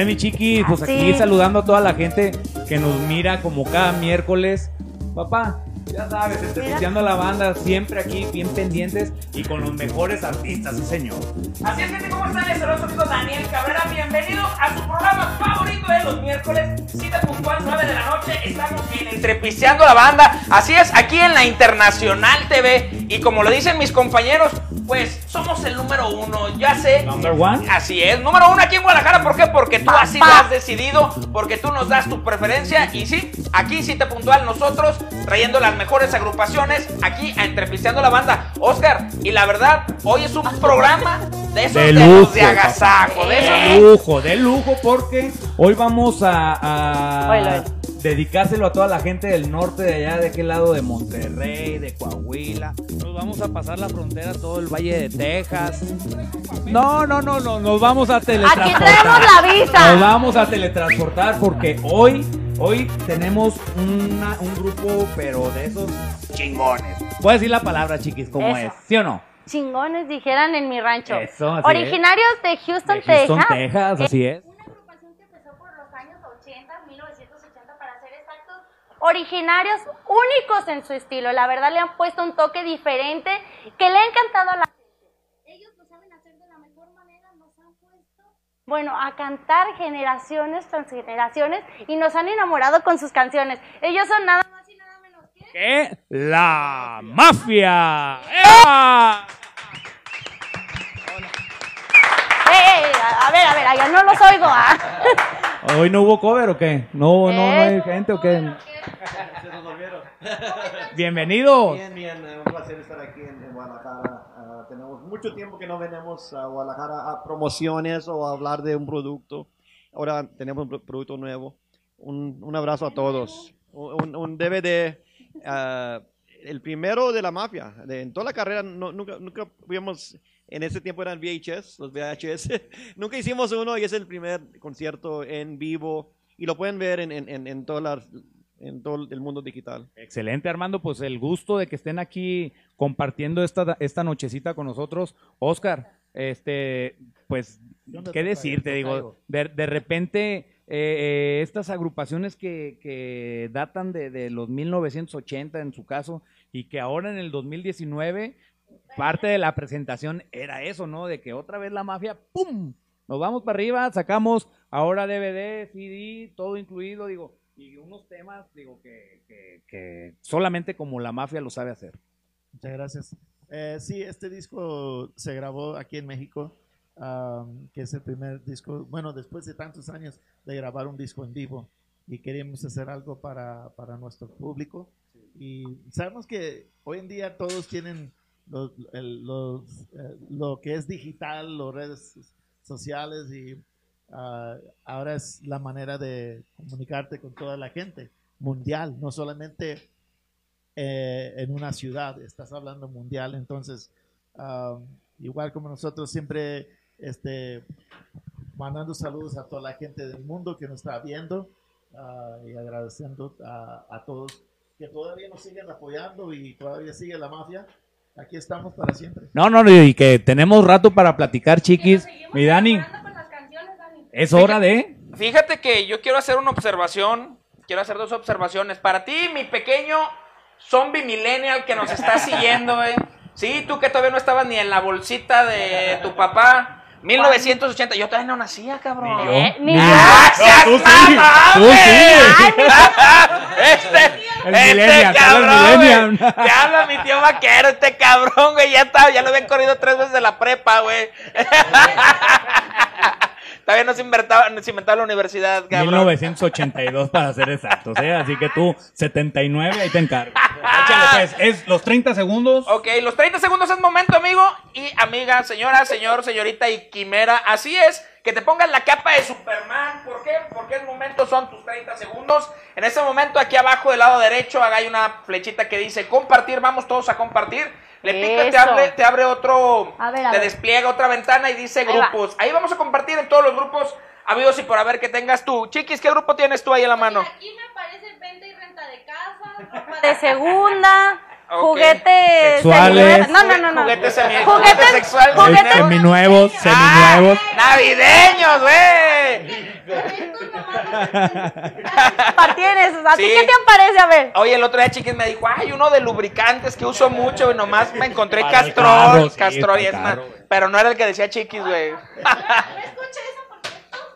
es, mi chiqui. Pues aquí saludando a toda la gente que nos mira como cada miércoles. Papá, ya sabes, entrevistando a la banda, siempre aquí, bien pendientes y con los mejores artistas, sí, señor. Así es, gente, ¿cómo están? Les saluda su amigo Daniel Cabrera. Bienvenido a su programa favorito de los miércoles, cita puntual, 9 de la noche. Estamos en Entrepisteando la Banda. Así es, aquí en la Internacional TV. Y como lo dicen mis compañeros, pues somos el número uno. Ya sé. Number one. Así es, número uno aquí en Guadalajara. ¿Por qué? Porque tú así lo has decidido, porque tú nos das tu preferencia. Y sí, aquí cita puntual nosotros, trayendo las mejores agrupaciones aquí a Entrepisteando la Banda. Oscar, y la verdad, hoy es un programa de esos De de, los lujo, de agasajo, de esos De lujo, de lujo, porque hoy vamos a, a. dedicárselo a toda la gente del norte, de allá, de aquel lado de Monterrey, de Coahuila. Nos vamos a pasar la frontera, todo el Valle de Texas. No, no, no, no, nos vamos a Aquí teletransportar. traemos la visa. Nos vamos a teletransportar porque hoy, hoy tenemos una- un grupo, pero de esos chingones. Puedes decir la palabra, chiquis, como Eso. es, ¿sí o no? Chingones dijeran en mi rancho. Eso, así Originarios de Houston, De Houston, Texas. Texas, así es. Una agrupación que empezó por los años 80, 1980 para ser exactos. Originarios únicos en su estilo. La verdad le han puesto un toque diferente que le ha encantado a la gente. Ellos lo saben hacer de la mejor manera, nos han puesto, bueno, a cantar generaciones tras generaciones y nos han enamorado con sus canciones. Ellos son nada más y nada menos que... la mafia. ¡Ea! ¡Ey, ey! A ver, a ver, allá no los oigo. ¿ah? ¿Hoy no hubo cover o qué? ¿No, no, no hay gente o qué? Bienvenido. Bien, bien, eh, un placer estar aquí en, en Guadalajara. Ah, tenemos mucho tiempo que no venimos a Guadalajara a promociones o a hablar de un producto. Ahora tenemos un pro- producto nuevo. Un, un abrazo a todos. Un, un DVD, ah, el primero de la mafia. De- en toda la carrera no- nunca, nunca fuimos, en ese tiempo eran VHS, los VHS. nunca hicimos uno y es el primer concierto en vivo. Y lo pueden ver en, en, en, en todas las- en todo el mundo digital. Excelente, Armando. Pues el gusto de que estén aquí compartiendo esta, esta nochecita con nosotros. Oscar, este, pues, ¿qué decirte? Digo, de, de repente, eh, eh, estas agrupaciones que, que datan de, de los 1980 en su caso, y que ahora en el 2019, parte de la presentación era eso, ¿no? De que otra vez la mafia, ¡pum! Nos vamos para arriba, sacamos ahora DVD, CD, todo incluido, digo, y unos temas, digo, que, que, que solamente como la mafia lo sabe hacer. Muchas gracias. Eh, sí, este disco se grabó aquí en México, que es el primer disco, bueno, después de tantos años de grabar un disco en vivo y queríamos hacer algo para, para nuestro público. Y sabemos que hoy en día todos tienen los, el- eh, lo que es digital, las redes sociales y ah, ahora es la manera de comunicarte con toda la gente mundial, no solamente eh, en una ciudad, estás hablando mundial, entonces um, igual como nosotros siempre este, mandando saludos a toda la gente del mundo que nos está viendo ah, y agradeciendo a todos que todavía nos siguen apoyando y todavía sigue la mafia. Aquí estamos para siempre. No, no, y que tenemos rato para platicar, chiquis. Mi Dani, es hora de... Fíjate que yo quiero hacer una observación, quiero hacer dos observaciones. Para ti, mi pequeño zombie millennial que nos está siguiendo, eh. Sí, tú que todavía no estabas ni en la bolsita de tu papá. 1980, yo todavía no nacía, cabrón. Ni yo. Eh, ni yo. ¡Ah, seas tú sí, tú sí. este, este cabrón, güey. Te habla mi tío vaquero, este cabrón, güey. Ya está, ya lo habían corrido tres veces de la prepa, güey. Todavía no se inventaba, no se inventaba la universidad, cabrón. 1982 para ser exactos, ¿eh? Así que tú, 79, ahí te encargo. Échale, pues, es los 30 segundos. Ok, los 30 segundos es momento, amigo y amiga, señora, señor, señorita y quimera. Así es, que te pongas la capa de Superman. ¿Por qué? Porque es momento, son tus 30 segundos. En ese momento, aquí abajo del lado derecho, haga hay una flechita que dice compartir. Vamos todos a compartir. Le pica, te abre, te abre otro, A ver, a te ver. despliega otra ventana y dice Ahí va. grupos. Ahí vamos a compartir en todos los grupos, amigos, y por haber que tengas tú. Chiquis, ¿qué grupo tienes tú ahí en la mano? Aquí me aparece venta y renta de casa, ropa de segunda, Ok. juguetes Sexuales. seminuevos. No, no, no, no. Juguetes semi- Juguetes juguetes sexuales. Juguetes- Seminuevos, ¡Ah! seminuevos. ¡Navideños, güey! Partienes, ¿a ti Sí. qué te aparece? A ver. Oye, el otro día Chiquis me dijo, hay uno de lubricantes que uso mucho y nomás me encontré Castrol, Castrol y es más. Pero no era el que decía Chiquis, güey.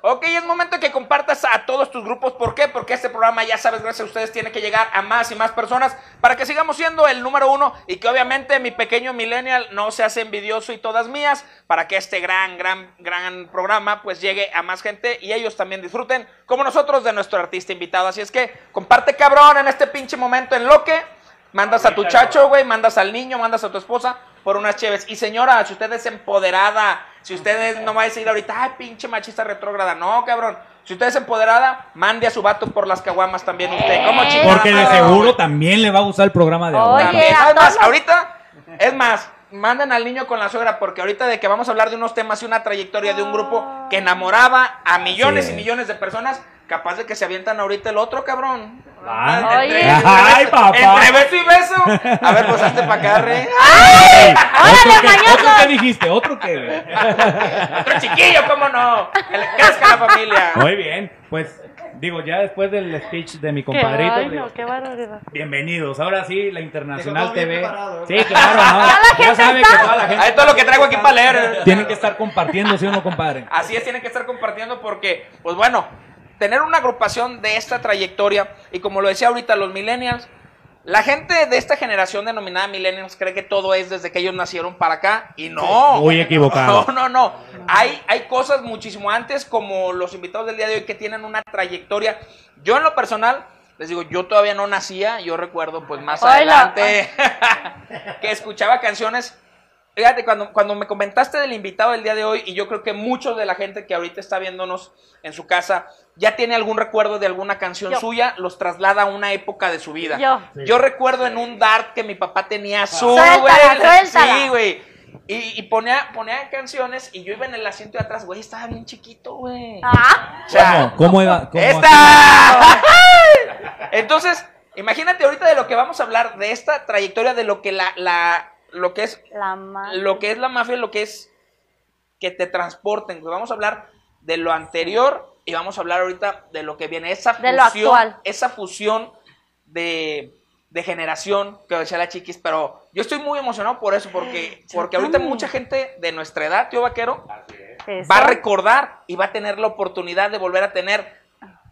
Ok, es momento de que compartas a todos tus grupos. ¿Por qué? Porque este programa, ya sabes, gracias a ustedes, tiene que llegar a más y más personas para que sigamos siendo el número uno y que obviamente mi pequeño millennial no se hace envidioso y todas mías para que este gran, gran, gran programa pues llegue a más gente y ellos también disfruten como nosotros de nuestro artista invitado. Así es que comparte cabrón en este pinche momento en lo que mandas a tu chacho, güey, mandas al niño, mandas a tu esposa por unas cheves. Y señora, si usted es empoderada, si usted es- no va a decir ahorita, ay, pinche machista retrógrada, no, cabrón. Si usted es empoderada, mande a su vato por las caguamas también usted. ¿Cómo chingada Porque de seguro también le va a gustar el programa de ahora. Es más, ahorita, es más, manden al niño con la suegra, porque ahorita de que vamos a hablar de unos temas y una trayectoria de un grupo que enamoraba a millones Sí. y millones de personas, capaz de que se avientan ahorita el otro, cabrón. Ah. Entre- Oye. entre Ay, beso- papá. Entre beso y beso. A ver, pues hazte para acá, re. Ey, ¿Otro qué? mañoso! ¿Otro qué dijiste? ¿Otro qué? Otro chiquillo, ¿cómo no? Que le crezca la familia. Muy bien, pues digo, ya después del speech de mi Qué compadrito, ay, no, qué barbaridad. bienvenidos. Ahora sí, la Internacional TV. preparado, Sí, claro, ¿no? Ya sabe está- que toda la gente Ahí todo lo que traigo aquí para leer. tiene que estar compartiendo, ¿sí o no, compadre? Así es, tienen que estar compartiendo porque, pues bueno, tener una agrupación de esta trayectoria y como lo decía ahorita los millennials, la gente de esta generación denominada millennials cree que todo es desde que ellos nacieron para acá y no. Muy equivocado. No, no, no. Hay, hay cosas muchísimo antes como los invitados del día de hoy que tienen una trayectoria. Yo en lo personal, les digo, yo todavía no nacía, yo recuerdo pues más Hola. adelante que escuchaba canciones Fíjate, cuando, cuando me comentaste del invitado del día de hoy, y yo creo que muchos de la gente que ahorita está viéndonos en su casa ya tiene algún recuerdo de alguna canción Yo. suya, los traslada a una época de su vida. Yo. Yo recuerdo en un dart que mi papá tenía azul, güey. Sí, güey. Y, y ponía, ponía canciones y yo iba en el asiento de atrás, güey, estaba bien chiquito, güey. Ah, O sea, ¿Cómo? ¿Cómo iba? ¿Cómo ¡Esta! Entonces, imagínate ahorita de lo que vamos a hablar, de esta trayectoria, de lo que la, la lo que es la madre. lo que es la mafia, lo que es que te transporten. Vamos a hablar de lo anterior y vamos a hablar ahorita de lo que viene. Esa De lo fusión, actual. esa fusión de, de generación que decía la chiquis, pero yo estoy muy emocionado por eso, porque, porque ahorita mucha gente de nuestra edad, tío vaquero, va a recordar y va a tener la oportunidad de volver a tener,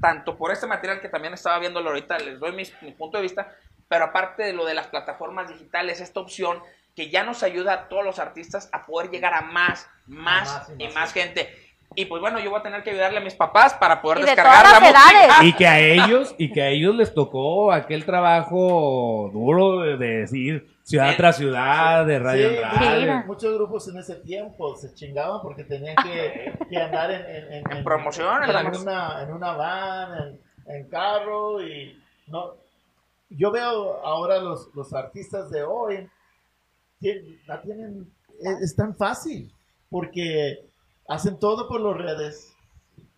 tanto por este material que también estaba viéndolo ahorita, les doy mi, punto de vista, pero aparte de lo de las plataformas digitales, esta opción que ya nos ayuda a todos los artistas a poder llegar a más, más, más y y más más gente. Y pues bueno, yo voy a tener que ayudarle a mis papás para poder Y de descargar todas la música. Y que a ellos, y que a ellos les tocó aquel trabajo duro de, de decir ciudad Sí. tras ciudad, de radio Sí, en Sí, radio. muchos grupos en ese tiempo se chingaban porque tenían que, que andar en, en, en- En promoción, en una, en una van, en, en carro y no. Yo veo ahora los, los artistas de hoy la tienen es, es tan fácil porque hacen todo por las redes.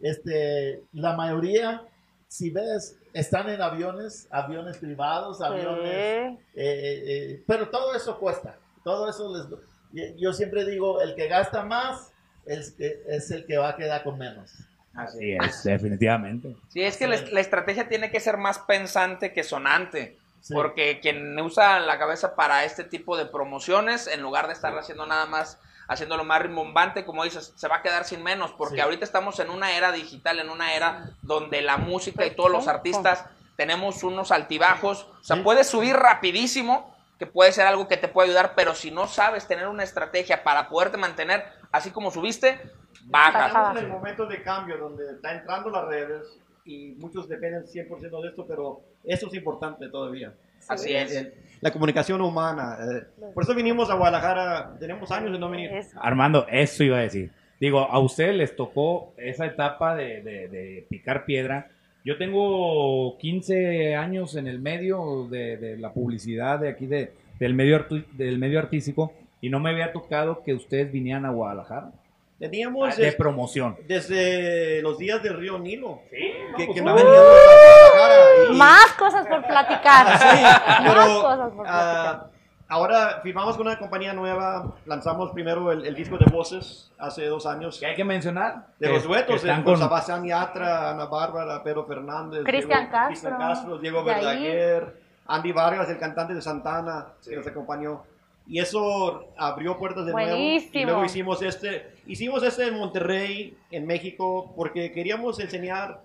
Este, la mayoría, si ves, están en aviones, aviones privados, aviones Sí. eh, eh, eh, pero todo eso cuesta. Todo eso les. Yo siempre digo: el que gasta más es, que- es el que va a quedar con menos. Así es, definitivamente. Sí, es que la, la estrategia tiene que ser más pensante que sonante. Sí. Porque quien usa la cabeza para este tipo de promociones, en lugar de estar haciendo nada más, haciéndolo más rimbombante, como dices, se va a quedar sin menos. Porque Sí. ahorita estamos en una era digital, en una era donde la música y todos los artistas tenemos unos altibajos, o sea, puedes subir rapidísimo, que puede ser algo que te puede ayudar, pero si no sabes tener una estrategia para poderte mantener así como subiste, bajas. Estamos en el momento de cambio donde está entrando las redes y muchos dependen 100% de esto, pero eso es importante todavía. Así es. el- la comunicación humana. eh, por eso vinimos a Guadalajara, tenemos años de no venir. Armando, eso iba a decir. Digo, a ustedes les tocó esa etapa de, de- de picar piedra. Yo tengo 15 años en el medio de, de la publicidad de aquí, de, del, medio artu- del medio artístico, y no me había tocado que ustedes vinieran a Guadalajara Teníamos de eh, promoción. desde los días del río Nilo que, pues, que uh. no a y- Más cosas por platicar. Sí, Más cosas por platicar. ah, ahora firmamos con una compañía nueva, lanzamos primero el, el disco de voces hace dos años. ¿Qué hay que mencionar? De Que- los que duetos, están de con- Sebastián Yatra, Ana Bárbara, Pedro Fernández, Cristian Castro, Cristian Castro, Diego. Verdaguer, Andy Vargas, el cantante de Santana, que nos acompañó. Y eso abrió puertas de nuevo. Y Buenísimo. luego hicimos este, hicimos este en Monterrey, en México, porque queríamos enseñar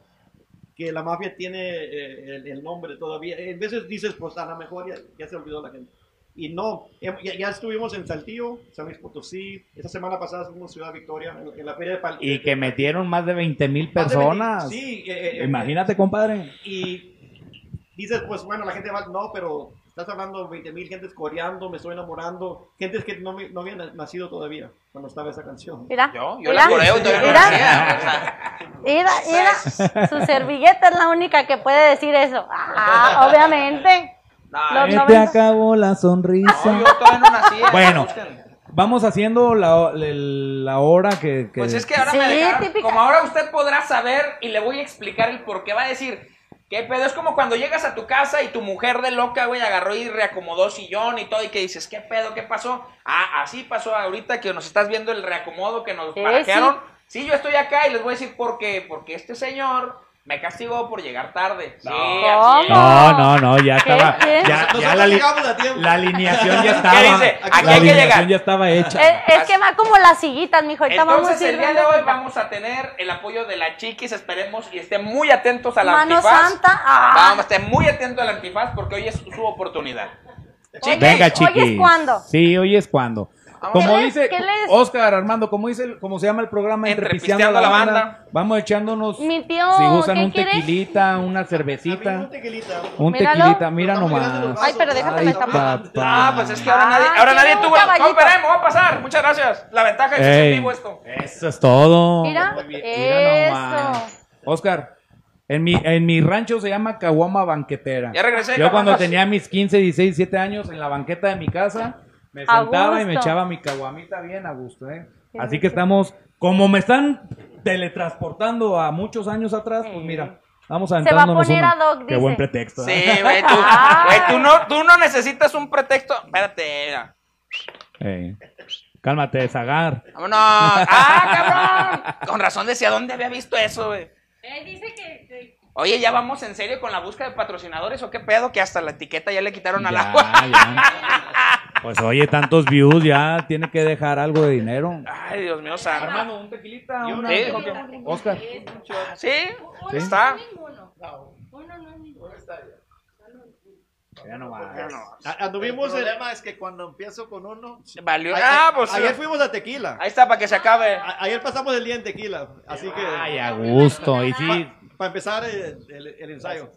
que la mafia tiene eh, el, el nombre todavía. En veces dices, pues a lo mejor ya, ya se olvidó la gente. Y no, ya, ya estuvimos en Saltillo, San Luis Potosí. Esta semana pasada estuvimos en Ciudad Victoria, en, en la feria de Pal- Y que metieron más de 20 mil personas. 20 Sí, eh, eh, Imagínate, compadre. Y dices, pues bueno, la gente va, no, pero estás hablando de 20 mil gentes coreando, me estoy enamorando. Gentes que no, me- no habían nacido todavía cuando estaba esa canción. Mira, Yo, yo la coreo todavía mira, mira, mira. Su servilleta es la única que puede decir eso. Ah, obviamente. Se te acabó la sonrisa. no, yo todavía no nacía. Bueno. busquen. Vamos haciendo la, la hora que, que- Pues es que ahora Sí, me dejaron, como ahora usted podrá saber y le voy a explicar el por qué va a decir, ¿qué pedo? Es como cuando llegas a tu casa y tu mujer de loca, güey, agarró y reacomodó sillón y todo y que dices, ¿qué pedo? ¿Qué pasó? Ah, así pasó ahorita que nos estás viendo el reacomodo que nos Sí, parajearon. Sí. yo estoy acá y les voy a decir por qué. Porque este señor me castigó por llegar tarde. No, no, no, ya estaba. ¿Qué? Ya, ya la, li- llegamos a tiempo. la alineación ya estaba. ¿Qué dice? Aquí la hay que alineación ya estaba hecha. Es, es que va como las siguitas, mijo. Ahorita vamos a Entonces ir el día de hoy vamos a tener el apoyo de la chiquis, esperemos y estén muy atentos a la Mano antifaz. Santa. Ah. Vamos, estén muy atentos a la antifaz porque hoy es su oportunidad. Oye, Venga, ¿hoy es chiquis. cuándo? Sí, hoy es cuando. Como ¿Qué les- dice Oscar Armando, como dice, como se llama el programa Entre Entre Pisteando a la la banda, Banda. vamos echándonos, Mi tío, si ¿qué un tequilita, una A mí cervecita, un tequilita. un Míralo. tequilita, mira nomás. Ay, pero déjame Ay. Ah, pues es que ahora Ah, nadie, ahora nadie tuvo. No, esperemos, va a pasar. Muchas gracias. La ventaja es que es Ey, en vivo esto. Eso es todo. Mira, bien, eso. nomás. Oscar, en mi, en mi rancho se llama Caguama Banquetera. Ya regresé, Yo cuando tenía mis 15, 16, 17 años en la banqueta de mi casa, me A sentaba y me echaba mi caguamita bien a gusto, ¿eh? Así que estamos, como me están teletransportando a muchos años atrás, pues mira, vamos a Se va a poner uno. ad hoc, Qué dice. buen pretexto. ¿eh? Sí, güey, tú, Ah. güey, tú no, tú no necesitas un pretexto. Espérate. mira. Ey, Cálmate, Zagar. Vámonos. ¡Ah, cabrón! Con razón decía, ¿dónde había visto eso, güey? dice que... Oye, ¿ya vamos en serio con la búsqueda de patrocinadores o qué pedo? Que hasta la etiqueta ya le quitaron al Ya, agua. ya. Pues oye, tantos views, ya tiene que dejar algo de dinero. Ay, Dios mío, santo. Armando, un tequilita. Una- Sí. Oscar. ¿Sí? Sí. Está. Ya no más. A- Anduvimos el problema es que cuando empiezo con uno, Valió. a- Ah, pues. ayer fuimos a Tequila. Ahí está, para que se acabe. A- ayer pasamos el día en Tequila, así que Ay, a gusto. Y sí, para empezar eh, el, el ensayo.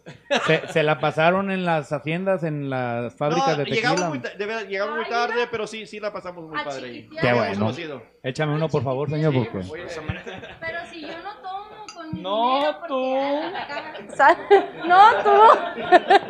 se, se la pasaron en las haciendas, en las fábricas No, de llegamos tequila. muy, ta- de verdad, llegamos muy tarde, pero sí, sí la pasamos muy padre ahí. Qué bueno. Échame uno, por favor, señor, porque... Pero si yo no tomo mi No, dinero, tú. Sal- No, tú.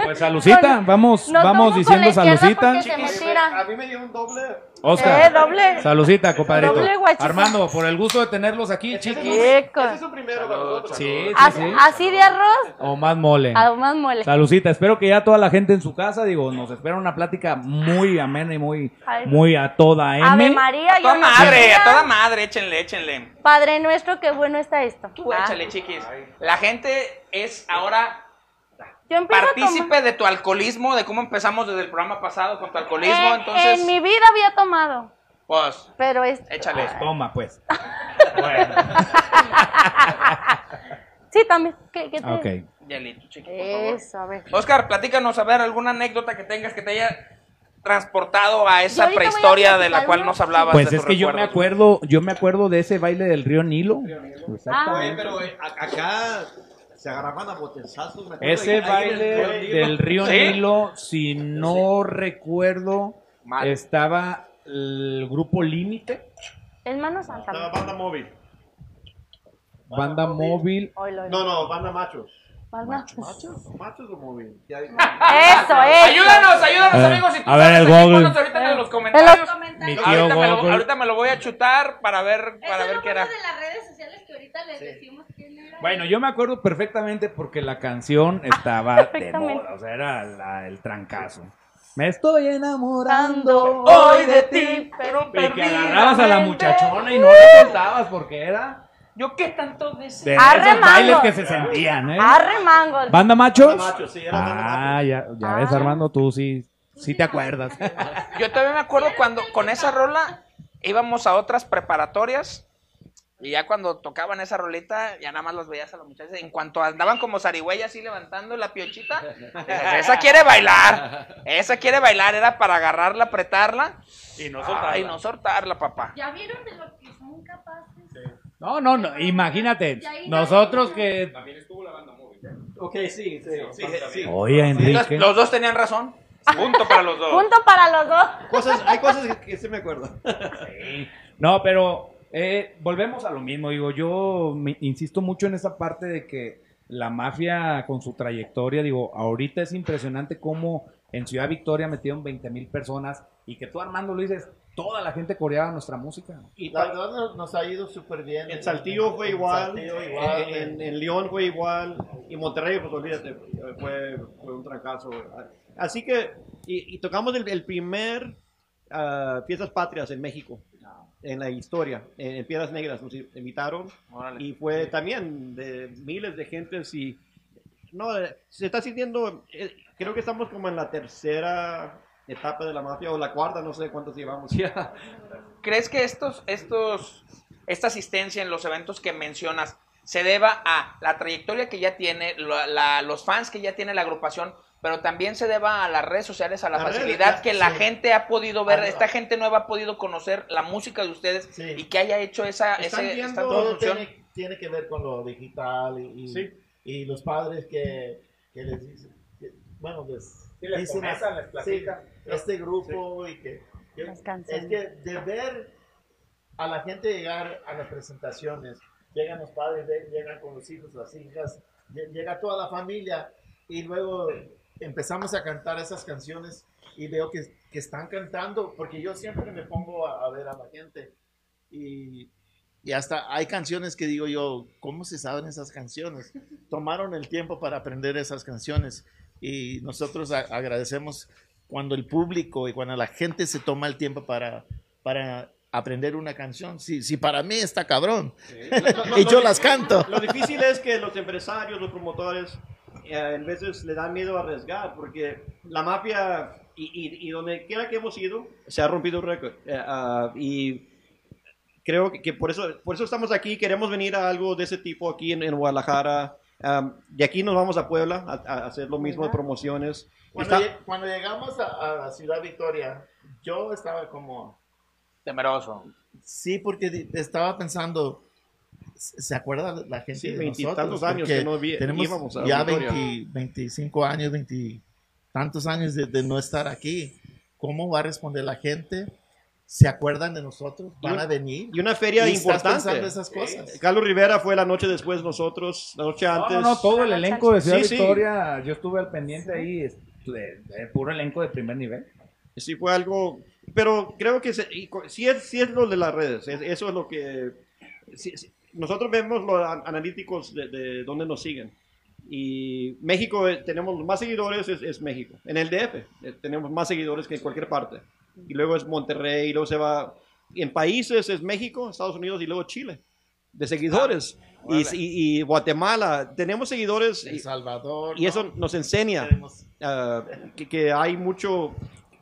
Pues salucita, vamos, No vamos diciendo la izquierda salucita. porque se me tira. A mí me dio un doble. Oscar, Eh, doble. salucita, compadrito. Doble. Armando, por el gusto de tenerlos aquí, chiquis. Es un primero para nosotros. Sí, sí, Así, sí. así de arroz, O más mole. a más mole. Salucita, espero que ya toda la gente en su casa, digo, nos espera una plática muy amena y muy, Ay. muy a toda M. Ave María, A toda madre, a toda madre, échenle, échenle. Padre nuestro, qué bueno está esto. Tú Ah, échale, chiquis. La gente es ahora Yo empiezo a partícipe tomar. de tu alcoholismo, de cómo empezamos desde el programa pasado con tu alcoholismo. Eh, Entonces, En mi vida había tomado, pues, pero es... échale. Toma, pues. bueno, Sí, también. ¿Qué, qué te- ok. Hielito, chiqui, por favor. Eso, a ver. Oscar, platícanos, a ver, alguna anécdota que tengas que te haya transportado a esa voy a prehistoria de la cual nos hablabas. Pues de es que yo me recuerdos. acuerdo, yo me acuerdo de ese baile del río Nilo. Oye, Exactamente. pero eh, a- acá se agarraban a botezazos. Ese baile del río ¿Sí? Nilo, si no recuerdo, Mal. estaba el grupo Límite, Es Mano Santa. Estaba banda móvil. banda móvil. No, no, banda machos. Banda- ¿Machos o móvil? Eso, eso. Ayúdanos, ayúdanos, Eh, amigos. Si tú a ver, sabes el Google. ahorita en los En los comentarios. Ahorita me, lo, Google. ahorita me lo voy a chutar para ver, para ver no qué era. de las redes sociales que ahorita les decimos. Bueno, yo me acuerdo perfectamente porque la canción estaba de moda, o sea, era la- el trancazo. Me estoy enamorando Hoy de ti, pero Y que agarrabas a la muchachona y no la soltabas porque era Yo qué tanto deseo. de Arre, esos bailes mango. que se sentían, ¿eh? Arre mangos. ¿Banda machos? Banda machos, sí, era banda Ah, ya, ya ves, Ah. Armando, tú sí, sí te acuerdas. Yo también me acuerdo cuando con esa rola íbamos a otras preparatorias y ya cuando tocaban esa rolita ya nada más los veías a los muchachos. En cuanto andaban como zarigüeya así levantando la piochita, dices, esa quiere bailar, esa quiere bailar, era para agarrarla, apretarla Y no y no soltarla, papá. ¿Ya vieron de lo que son capaces? No, no, no, imagínate, Y ahí nosotros no- que... Ok, sí, sí, sí. sí. Oye, Los, Enrique. los dos tenían razón. Punto para los dos. Punto para los dos. Cosas, hay cosas que, que sí me acuerdo. No, pero eh, volvemos a lo mismo. Digo, yo me- insisto mucho en esa parte de que la mafia con su trayectoria, digo, ahorita es impresionante cómo en Ciudad Victoria metieron 20 mil personas y que tú Armando lo dices, toda la gente coreaba nuestra música. Y La verdad nos, nos ha ido súper bien. en Saltillo fue En igual, Saltillo igual. en, en- en León fue igual, y Monterrey, pues olvídate, fue, fue un trancazo. Así que, y, y tocamos el, el primer ah, Fiestas Patrias en México, en la historia, en, en Piedras Negras, nos invitaron, Órale. y fue también de miles de gentes y no eh, se está sintiendo eh, creo que estamos como en la tercera etapa de la mafia o la cuarta no sé cuántos llevamos ya ¿Crees que estos, estos, esta asistencia en los eventos que mencionas se deba a la trayectoria que ya tiene, la- la- los fans que ya tiene la agrupación, pero también se deba a las redes sociales, a la facilidad la- que la sí. gente ha podido ver, Ah, esta gente nueva ha podido conocer la música de ustedes Sí. y que haya hecho esa, Están ese- viendo esta Todo tiene, tiene que ver con lo digital y, y, Sí. y los padres que, que les dicen, que- bueno, les, les dicen, comentan, les platican. sí, este grupo y que, que- es que de ver a la gente llegar a las presentaciones, llegan los padres, llegan con los hijos, las hijas, lle- llega toda la familia y luego empezamos a cantar esas canciones y veo que, que están cantando, porque yo siempre me pongo a, a ver a la gente y, y hasta hay canciones que digo yo, ¿cómo se saben esas canciones? Tomaron el tiempo para aprender esas canciones y nosotros a- agradecemos cuando el público y cuando la gente se toma el tiempo para, para aprender una canción. Si, si para mí está cabrón y yo las canto. Lo difícil es que los empresarios, los promotores, eh, en veces le dan miedo arriesgar, porque la mafia, y, y- y donde quiera que hemos ido, se ha rompido un récord. Eh, ah, y creo que, que por, eso, por eso estamos aquí, queremos venir a algo de ese tipo aquí en, en Guadalajara. Um, de aquí nos vamos a Puebla a, a hacer lo mismo de promociones. Cuando, Está- lle- cuando llegamos a, a Ciudad Victoria, yo estaba como, Temeroso. sí, porque estaba pensando, ¿se acuerda la gente Sí, de veintitantos nosotros? años Porque que no vi- tenemos íbamos a ya Victoria. 20 25 años, 20 tantos años de, de no estar aquí. ¿Cómo va a responder la gente? ¿Se acuerdan de nosotros? ¿Van un- a venir? Y una feria Y estás importante. pensando esas cosas. Carlos Rivera fue la noche después nosotros, la noche No, antes. no, no, todo el elenco de Ciudad Sí, yo estuve al pendiente ahí, es- de, de puro elenco de primer nivel. Sí fue algo, pero creo que se- y sí, es, sí es lo de las redes, es- eso es lo que... sí- sí, nosotros vemos los an- analíticos de, de dónde nos siguen. Y México, eh, tenemos más seguidores, es, es México. En el DF eh, tenemos más seguidores que en cualquier parte. Y luego es Monterrey, y luego se va... En países es México, Estados Unidos y luego Chile, de seguidores. y, y- y Guatemala, tenemos seguidores El y, Salvador. y eso ¿no? nos enseña ah, que, que hay mucho,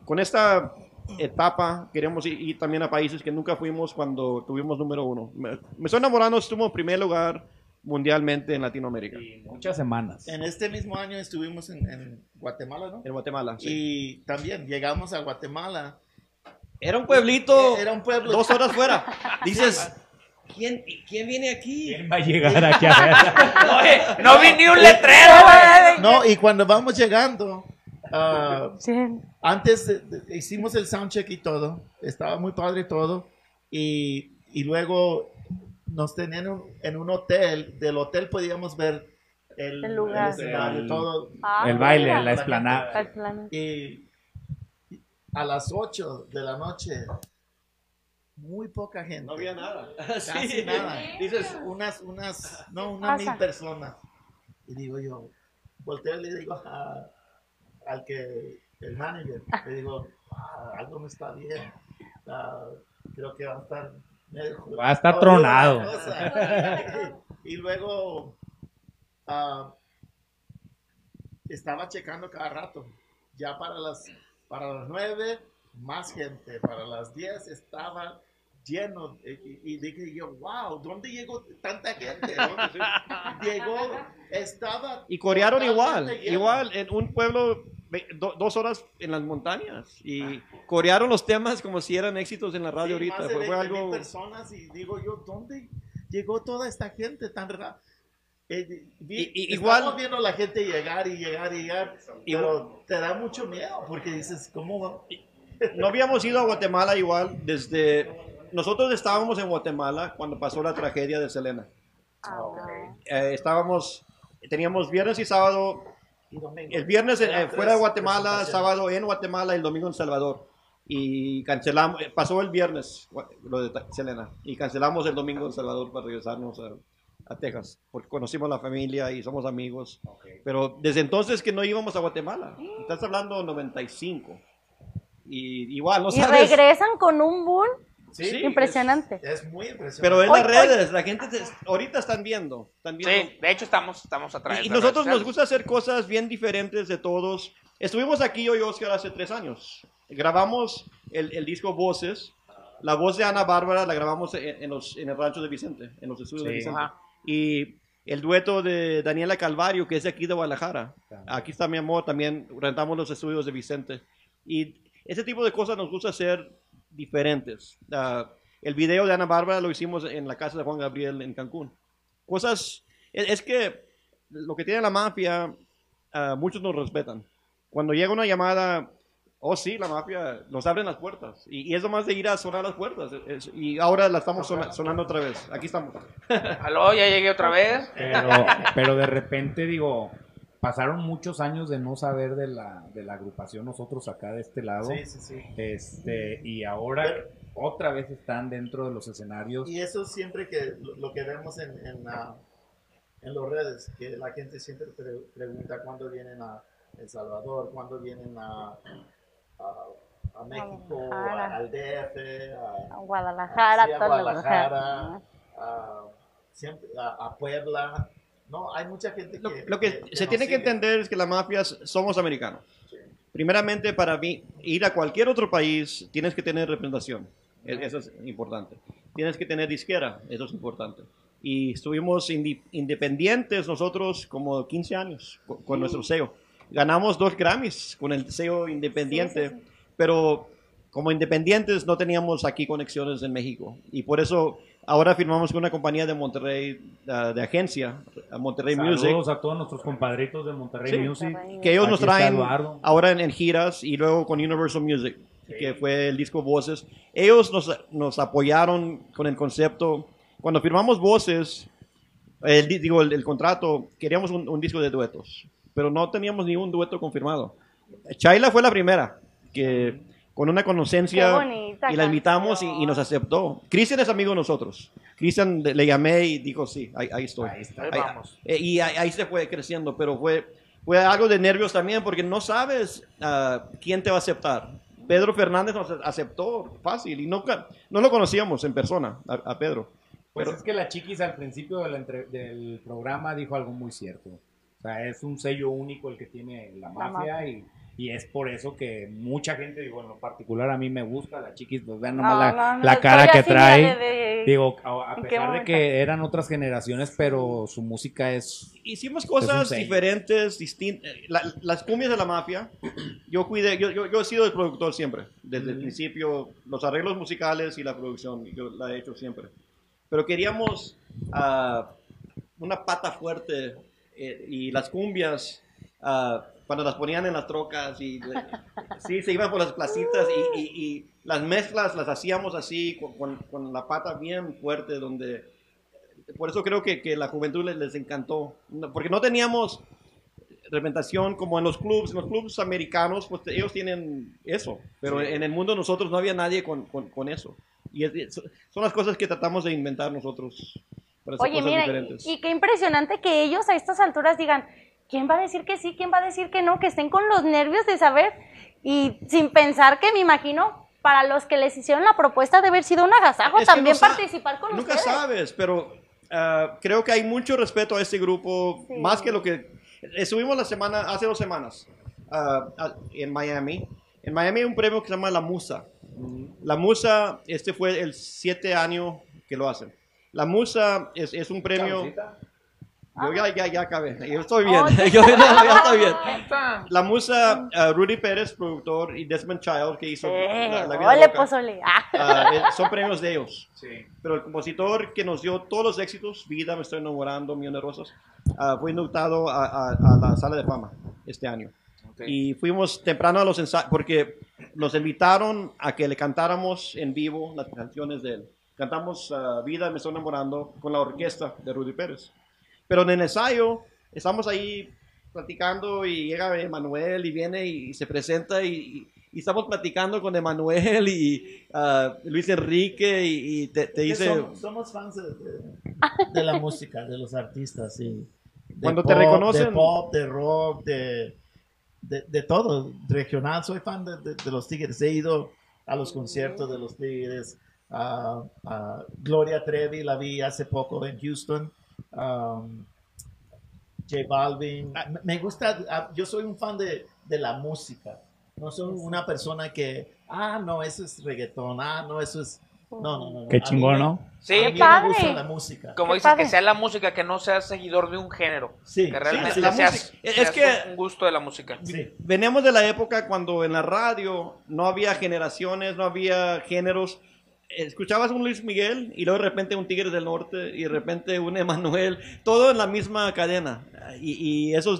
con esta etapa queremos ir, ir también a países que nunca fuimos cuando tuvimos número uno. Me, me estoy enamorando, estuvo en primer lugar mundialmente en Latinoamérica. Y muchas semanas. En este mismo año estuvimos en, en Guatemala, ¿no? En Guatemala. sí. Y también llegamos a Guatemala. Era un pueblito, Era un pueblo. dos horas fuera. Dices, ¿quién, ¿quién viene aquí? ¿Quién va a llegar aquí a ver? Oye, no vi ni un letrero, güey. No, y cuando vamos llegando, Sí. antes de- de- hicimos el soundcheck y todo, estaba muy padre todo, y, y luego nos tenían en un, en un hotel, del hotel podíamos ver el, El lugar. escenario, El- todo. Ah, El baile, mira. la explanada. Al plan. Y a las 8 de la noche, muy poca gente. No había nada. Casi Sí. nada. Dices, Unas, unas, no, unas Pasa. mil personas. Y digo yo, volteo y le digo a- al que, el manager, le digo, "Ah, algo no está bien. Ah, creo que va a estar medio- Va a estar tronado. la cosa". y luego ah, estaba checando cada rato. Ya para las, para las nueve, más gente. Para las diez estaba lleno. Y, y dije yo, wow, ¿dónde llegó tanta gente? ¿Dónde llegó, estaba... Y corearon igual, lleno. igual en un pueblo do- dos horas en las montañas y corearon los temas como si eran éxitos en la radio Sí, ahorita. más de Fue, fue 20,000 algo personas y digo yo, ¿dónde llegó toda esta gente tan rara? Eh, vi- Y- y- estamos igual- viendo a la gente llegar y llegar y llegar, Y- pero te da mucho miedo porque dices, ¿cómo va? no habíamos ido a Guatemala igual desde nosotros estábamos en Guatemala cuando pasó la tragedia de Selena. Ah, Eh, estábamos teníamos viernes y sábado. El viernes eh, fuera de Guatemala, sábado en Guatemala y el domingo en Salvador. Y cancelamos, eh, pasó el viernes lo de Selena y cancelamos el domingo en Salvador para regresarnos a, a Texas, porque conocimos la familia y somos amigos. Pero desde entonces que no íbamos a Guatemala, estás hablando 95. Y igual, no Y sabes. regresan con un boom Sí, Sí, impresionante. Es muy impresionante. Pero en Hoy- las redes, la gente te- ahorita están viendo. Están viendo Sí, de hecho estamos, estamos a través Y, y de nosotros redes nos gusta hacer cosas bien diferentes de todos. Estuvimos aquí yo y Oscar hace tres años. Grabamos el, el disco Voces. La voz de Ana Bárbara la grabamos en, en los, en el rancho de Vicente, en los estudios de Sí. Vicente. Ajá. Y el dueto de Daniela Calvario, que es de aquí de Guadalajara. Aquí está mi amor, también rentamos los estudios de Vicente. Y ese tipo de cosas nos gusta hacer diferentes. Ah, el video de Ana Bárbara lo hicimos en la casa de Juan Gabriel en Cancún. Cosas, es, es que lo que tiene la mafia, ah, muchos nos respetan. Cuando llega una llamada, oh sí, la mafia, nos abren las puertas. Y, y es nomás de ir a sonar las puertas. Es- y ahora la estamos sona- sonando otra vez. Aquí estamos. Aló, ya llegué otra vez. Pero, pero de repente, digo, pasaron muchos años de no saber de la, de la agrupación nosotros acá de este lado. Sí, sí, sí. Este, y ahora otra vez están dentro de los escenarios. Y eso siempre que lo, lo que vemos en, en, la- en las redes, que la gente siempre pre- pregunta cuándo vienen a El Salvador, cuándo vienen a, a, a México, Guadalajara. a- al DF, a, A Guadalajara, sí, a Guadalajara, a, siempre, a, a Puebla. No, hay mucha gente Lo, que... lo que, se tiene que entender es que las mafias somos americanos. Primeramente, para mí, ir a cualquier otro país, tienes que tener representación. E- Eso es importante. Tienes que tener disquera. Eso es importante. Y estuvimos independientes nosotros como 15 años con, con nuestro sello. Ganamos dos Grammys con el sello independiente, pero como independientes no teníamos aquí conexiones en México. Y por eso ahora firmamos con una compañía de Monterrey, ah, de agencia, Monterrey Music Saludos a todos nuestros compadritos de Monterrey Sí. Music. que ellos Aquí nos traen ahora en, en giras y luego con Universal Music, que fue el disco Voces. Ellos nos, nos apoyaron con el concepto. Cuando firmamos Voces, el, di- digo, el, el contrato, queríamos un, un disco de duetos, pero no teníamos ni un dueto confirmado. Chayla fue la primera, que con una conocencia bonita y la invitamos y, y nos aceptó. Cristian es amigo de nosotros. Cristian le, llamé y dijo, sí, ahí, ahí estoy. Ahí está. Ahí vamos. eh, y ahí, ahí se fue creciendo, pero fue, fue algo de nervios también porque no sabes ah, quién te va a aceptar. Pedro Fernández nos aceptó fácil y nunca, no lo conocíamos en persona a, a Pedro. Pues Pero- es que la chiquis al principio de la entre- del programa dijo algo muy cierto. O sea, es un sello único el que tiene la mafia y, Y es por eso que mucha gente, digo, en lo particular a mí me gusta la chiquis, pues vean No, nomás la, no, no, la cara que trae. de- de- Digo, a, a ¿en qué pesar de que eran otras generaciones, pero su música es... Hicimos Es cosas sello. diferentes, distintas. las cumbias de la mafia, yo cuidé, yo, yo, yo he sido el productor siempre, desde el principio, los arreglos musicales y la producción, yo la he hecho siempre. Pero queríamos ah, una pata fuerte eh, y las cumbias, ah, cuando las ponían en las trocas y sí, se iban por las placitas y, y- y las mezclas las hacíamos así, con, con- con la pata bien fuerte, donde por eso creo que, que la juventud les, les encantó, No, porque no teníamos representación como en los clubs, en los clubs americanos, pues ellos tienen eso, pero en el mundo nosotros no había nadie con, con- con eso. Y es- son las cosas que tratamos de inventar nosotros para hacer Oye, cosas mira, diferentes. y qué impresionante que ellos a estas alturas digan, ¿quién va a decir que sí? ¿Quién va a decir que no? Que estén con los nervios de saber y sin pensar que me imagino para los que les hicieron la propuesta de haber sido un agasajo Es también no participar con Nunca ustedes. sabes, pero ah, creo que hay mucho respeto a este grupo, Sí. más que lo que... Estuvimos la semana, hace dos semanas, ah, en Miami. En Miami hay un premio que se llama La Musa. La Musa, este fue el siete año que lo hacen. La Musa es, es un premio... Yo ya, ya, ya acabé. Yo estoy bien. Oh, Yo no, ya estoy bien. La Musa, ah, Rudy Pérez, productor, y Desmond Child, que hizo Eh, La, La Vida ole, Loca, pozole. Ah. ah, eh, son premios de ellos Sí. pero el compositor que nos dio todos los éxitos, Vida, Me Estoy Enamorando, Millón de Rosas, ah, fue invitado a, a- a la sala de fama este año. Ok. Y fuimos temprano a los ensayos, porque nos invitaron a que le cantáramos en vivo las canciones de él. Cantamos Vida, Me Estoy Enamorando con la orquesta de Rudy Pérez. Pero en el ensayo, estamos ahí platicando y llega Emanuel y viene y, se presenta y, y estamos platicando con Emanuel y ah, Luis Enrique y, y te, te dice... Somos, somos fans de, la música, de los artistas, Cuando te pop, reconocen- De pop, de rock, de, de, de todo, regional. Soy fan de, los Tigres. He ido a los conciertos de los Tigres. a a Gloria Trevi la vi hace poco en Houston. Um, J Balvin. Ah. Me- gusta, ah, yo soy un fan de, de la música. No soy una persona que, ah, no, eso es reggaetón, ah, no, eso es... No, no, no. no. Qué chingón, ¿no? Sí, a mí Qué me padre. gusta la música. Como dices, que sea la música, que no seas seguidor de un género. Sí, que realmente sí, la seas, música. Es seas que- un gusto de la música. Sí. Venimos de la época cuando en la radio no había generaciones, no había géneros. Escuchabas un Luis Miguel y luego de repente un Tigres del Norte y de repente un Emanuel, todo en la misma cadena. Y, y eso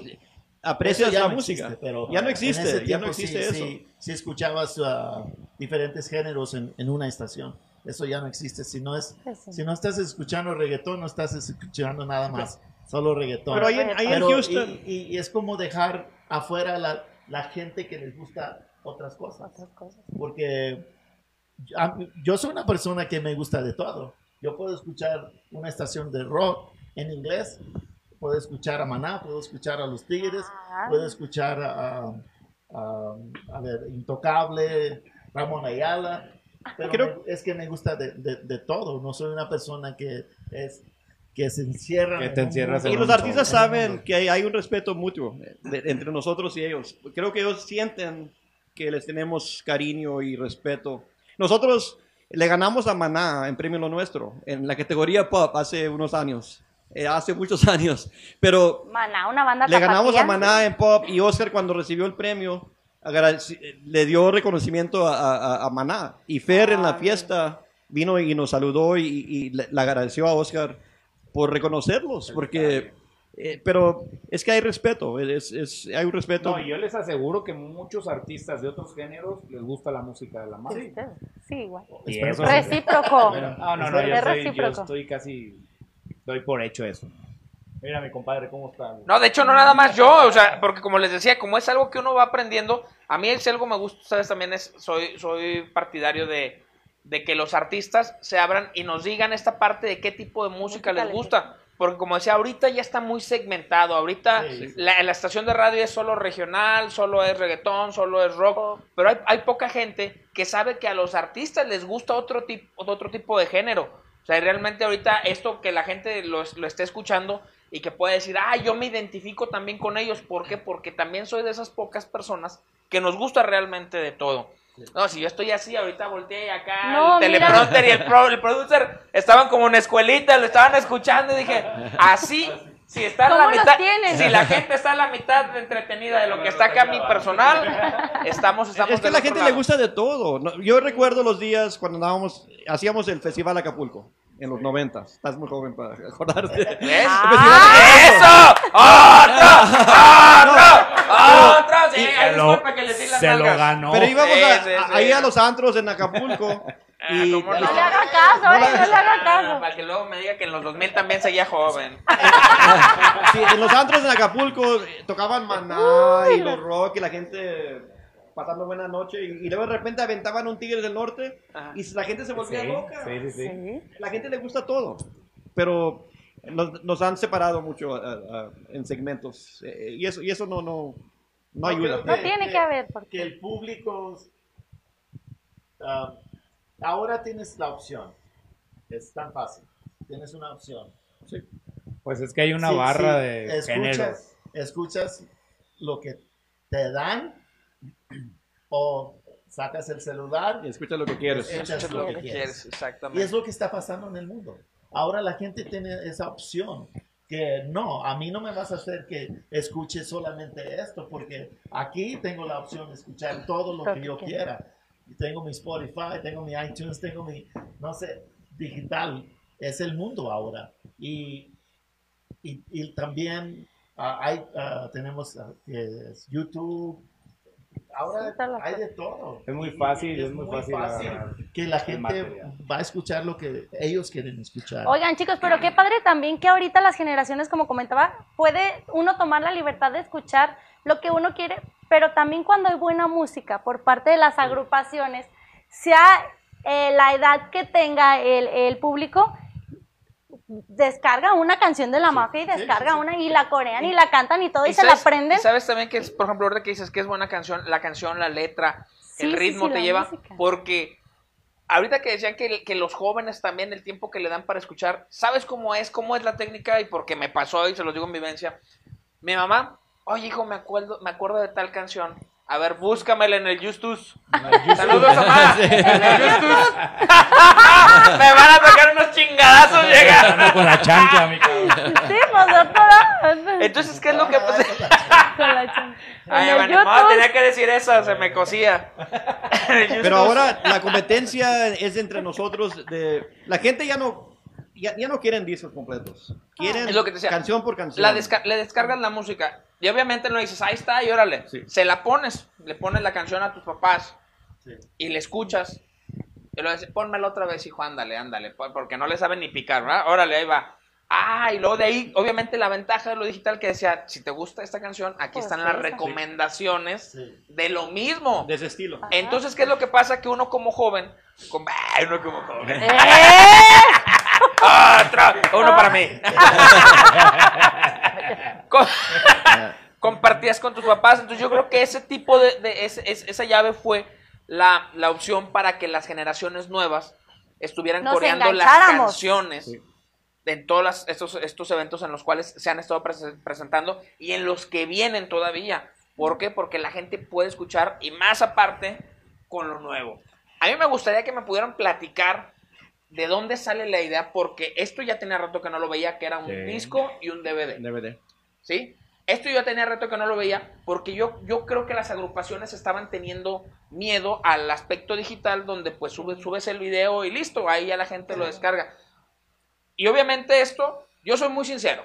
aprecias Eso ya la no música. existe, pero ya no existe, ya no existe sí, eso. Sí, sí escuchabas ah, diferentes géneros en, en una estación. Eso ya no existe. Si no, es, sí. si no estás escuchando reggaetón, no estás escuchando nada más. Solo reggaetón. Pero ahí, en- ahí en Houston, y, y- y es como dejar afuera la, la gente que les gusta otras cosas. Otras cosas. Porque yo soy una persona que me gusta de todo. Yo puedo escuchar una estación de rock en inglés, puedo escuchar a Maná, puedo escuchar a Los Tigres, Ah. puedo escuchar a, a- ver, Intocable, Ramón Ayala. Pero Creo- me- es que me gusta de, de- de todo. No soy una persona que es que se encierra. Que te encierras y los artistas saben que hay, hay un respeto mutuo de- entre nosotros y ellos. Creo que ellos sienten que les tenemos cariño y respeto. Nosotros le ganamos a Maná en Premio Lo Nuestro, en la categoría pop, hace unos años, eh, hace muchos años. Pero Maná, una banda le ganamos tapatía. a Maná en pop y Oscar cuando recibió el premio le dio reconocimiento a, a- a Maná. Y Fer en la Ah, fiesta vino y nos saludó y, y le, le agradeció a Oscar por reconocerlos, porque... eh, pero es que hay respeto, es, es- hay un respeto. No, y yo les aseguro que muchos artistas de otros géneros les gusta la música de la mafia. Sí, sí, igual. Y eso Recíproco. No, no, no, yo Es estoy, yo estoy casi, doy por hecho eso. Mira, mi compadre, ¿cómo está? No, de hecho, no nada más yo, o sea, porque como les decía, como es algo que uno va aprendiendo, a mí si algo me gusta, ustedes también es, soy, soy partidario de, de que los artistas se abran y nos digan esta parte de qué tipo de música Música les les gusta. Porque como decía, ahorita ya está muy segmentado, ahorita Sí. la, la estación de radio es solo regional, solo es reggaetón, solo es rock, pero hay, hay poca gente que sabe que a los artistas les gusta otro tipo, otro tipo de género. O sea, realmente ahorita esto que la gente lo, lo esté escuchando y que pueda decir, ah, yo me identifico también con ellos. ¿Por qué? Porque también soy de esas pocas personas que nos gusta realmente de todo. No, si yo estoy así, ahorita volteé y acá No, el teleprompter y el, pro- el producer estaban como en escuelita, lo estaban escuchando y dije, así, si está a la ¿Cómo los mitad, tienen? si la gente está a la mitad de entretenida de lo que está acá mi personal, estamos, estamos Es que a la gente lado. le gusta de todo. Yo recuerdo los días cuando andábamos, hacíamos el Festival Acapulco en los 90. Estás muy joven para acordarte. ¿Ves? Ah. ¡Eso! ¡Otro! ¡Otro! ¡Otro! Sí, Se ahí lo- disculpa que les di las se lo nalgas. ganó. Pero íbamos Sí, a- sí, a- sí. ahí a los antros en Acapulco. Ah, y ¿cómo No le haga caso, No eh, no le haga Ah, caso. Para que luego me diga que en los 2000 también seguía joven. sí, en los antros en Acapulco eh, tocaban Maná y los rock y la gente pasando buena noche. Y, y luego de repente aventaban un tigre del norte Ajá. y la gente se volvía Sí, loca. sí, sí. Sí. La gente le gusta todo. Pero nos, nos han separado mucho en segmentos. eh, y eso, y eso no, no, no ayuda. No tiene que haber, porque- Que el público. ah, ahora tienes la opción. Es tan fácil. Tienes una opción. Pues es que hay una Sí, barra sí, de géneros. escuchas, escuchas lo que te dan o sacas el celular Y escucha lo que quieres. Eso lo que quieres. quieres, Y exactamente. es lo que está pasando en el mundo. Ahora la gente tiene esa opción. Que no, a mí no me vas a hacer que escuche solamente esto, porque aquí tengo la opción de escuchar todo lo que yo quiera. Tengo mi Spotify, tengo mi iTunes, tengo mi, no sé, digital. Es el mundo ahora. Y, y, y también ah, hay, ah, tenemos ah, YouTube. Ahora Sí, está la hay de todo. Es muy fácil, es muy fácil que la gente va a escuchar lo que ellos quieren escuchar. Oigan, chicos, pero qué padre también que ahorita las generaciones, como comentaba, puede uno tomar la libertad de escuchar lo que uno quiere, pero también cuando hay buena música por parte de las agrupaciones, sea eh, la edad que tenga el, el público, descarga una canción de la mafia y descarga una y la corean y la cantan y todo y, se la aprenden. sabes también que, es, por ejemplo, ahorita que dices que es buena canción, la canción, la letra, Sí, el sí, ritmo sí, te lleva, música. porque ahorita que decían que, que los jóvenes también, el tiempo que le dan para escuchar, ¿sabes cómo es? ¿Cómo es la técnica? Y porque me pasó y se los digo en vivencia. Mi mamá, oye hijo, me acuerdo, me acuerdo de tal canción. A ver, búscamela en el Justus. Saludos, mamá. En el Justus. me van a tocar unos chingadazos llegar. Anda con la chancla, mi cabrón. Sí, pues doctora. Entonces, ¿qué es lo que pasa? Con la chan- Ay, bueno, no, tenía que decir eso, se me cosía. Pero ahora la competencia es entre nosotros. De, la gente ya no, ya, ya no quieren discos completos. Quieren Es lo que te decía. canción por canción. La desca- le descargas la música y obviamente no dices, ahí está, y órale. Sí. Se la pones, le pones la canción a tus papás Sí. y le escuchas. Y lo dices, pónmela otra vez, hijo, ándale, ándale, po- porque no le saben ni picar, ¿verdad? Órale, ahí va. Ah, y luego de ahí, obviamente la ventaja de lo digital que decía, si te gusta esta canción, aquí Pues están las recomendaciones Sí. de lo mismo. De ese estilo. Entonces, ¿qué es lo que pasa? Que uno como joven, como, ay, uno como joven, ¡Eh! Otro, uno para mí. Co- Compartías con tus papás, entonces yo creo que ese tipo de, de- ese- es- esa llave fue la, la opción para que las generaciones nuevas estuvieran Nos coreando las canciones Sí. en todos las- estos, estos eventos en los cuales se han estado prese- presentando y en los que vienen todavía. ¿Por qué? Porque la gente puede escuchar y más aparte con lo nuevo. A mí me gustaría que me pudieran platicar de dónde sale la idea, porque esto ya tenía rato que no lo veía, que era un Sí. disco y un DVD. DVD. ¿Sí? Esto yo tenía rato que no lo veía, porque yo, yo creo que las agrupaciones estaban teniendo miedo al aspecto digital, donde pues subes, subes el video y listo, ahí ya la gente lo descarga. Y obviamente esto, yo soy muy sincero.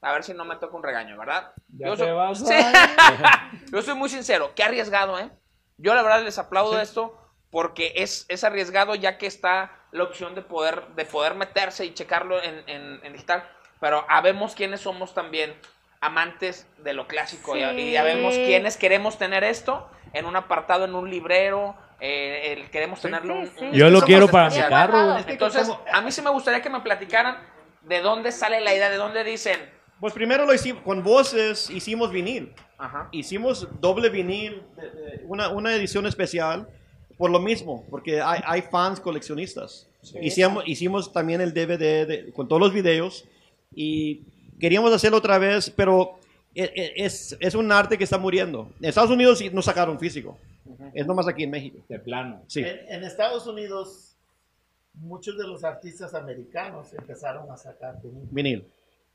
A ver si no me toca un regaño, ¿verdad? Ya yo te soy, vas, Sí. yo soy muy sincero. Qué arriesgado, ¿eh? Yo la verdad les aplaudo esto porque es, es arriesgado ya que está la opción de poder, de poder meterse y checarlo en, en- en digital. Pero habemos quiénes somos también amantes de lo clásico y, y habemos Sí. quienes queremos tener esto en un apartado, en un librero, eh, el- queremos tenerlo. Sí, un- sí. un- Yo lo quiero para mi carro. Entonces, a mí sí me gustaría que me platicaran de dónde sale la idea, de dónde dicen. Pues primero lo hicimos, con voces hicimos vinil. Ajá. Hicimos doble vinil, una, una edición especial, por lo mismo, porque hay, hay fans coleccionistas. Hicimos, hicimos también el DVD de- con todos los videos y queríamos hacerlo otra vez, pero e- e- es, es un arte que está muriendo. En Estados Unidos sí no sacaron físico. Es nomás aquí en México. De plano. Sí. En, en Estados Unidos, muchos de los artistas americanos empezaron a sacar vinil. Vinil.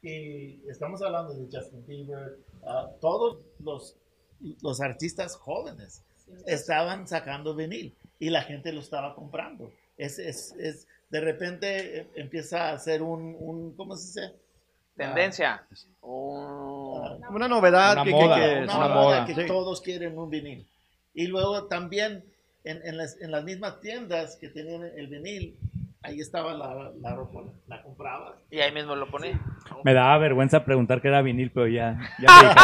Y estamos hablando de Justin Bieber, ah, todos los, los artistas jóvenes estaban sacando vinil y la gente lo estaba comprando. Es, es, es, de repente eh, empieza a ser un, un ¿cómo se dice? Tendencia. Ah, Una novedad Una que, que- moda, que- una una moda moda. que Sí. todos quieren un vinil. Y luego también en, en las, en las mismas tiendas que tenían el vinil, ahí estaba la, la ropa, la comprabas. Y ahí mismo lo ponía. Me daba vergüenza preguntar qué era vinil, pero ya. ya me dije.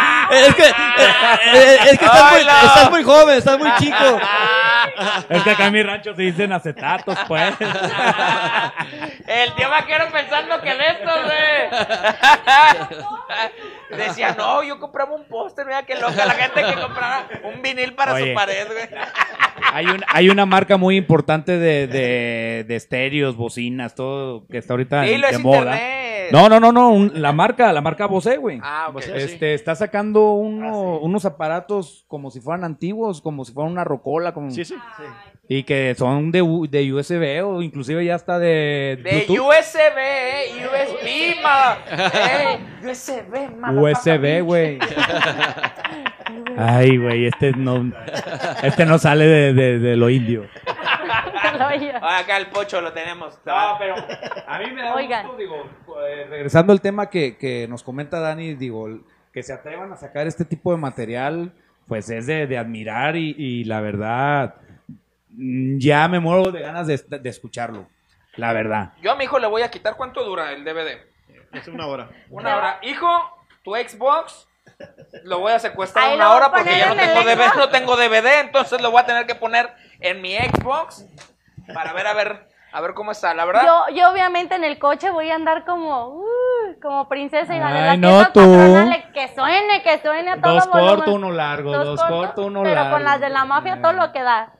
es que, eh, es que estás, muy, estás muy joven, estás muy chico. es que acá en mi rancho se dicen acetatos, pues. El tío vaquero pensando que de estos, güey. Decía, no, yo compraba un póster, mira qué loca la gente que compraba un vinil para Oye. su pared, güey. Hay, un, hay una marca muy importante de, de, de estéreos, bocinas, todo que está ahorita Dilo, de es moda. internet. No, no, no, no, un- la marca, la marca Bose, güey. Ah, ok. Este, está sacando uno- unos aparatos como si fueran antiguos, como si fueran una rocola, como, Sí, sí. y que son de, de USB o inclusive ya está de, De Bluetooth. USB, eh, USB, ma. Eh, USB, ma. USB, güey. Ay, güey, este no, este no sale de, de- de lo indio. Ah, Acá el pocho lo tenemos. pero a mí me da Oigan. gusto, digo, eh, regresando al tema que, que nos comenta Dani, digo, que se atrevan a sacar este tipo de material, pues es de, de admirar y, y la verdad, mm, ya me muero de ganas de, de escucharlo, la verdad. Yo a mi hijo le voy a quitar cuánto dura el DVD. Es una hora. Una hora. Hijo, tu Xbox lo voy a secuestrar Ahí una hora porque ya no tengo DVD, Xbox. no tengo DVD, entonces lo voy a tener que poner en mi Xbox para ver a ver a ver cómo está, la verdad. Yo, yo obviamente en el coche voy a andar como, uh, como princesa y la las no, tú. patronales, que suene, que suene a todo Dos corto, uno largo, dos, corto, uno pero largo. con las de la mafia todo lo que da.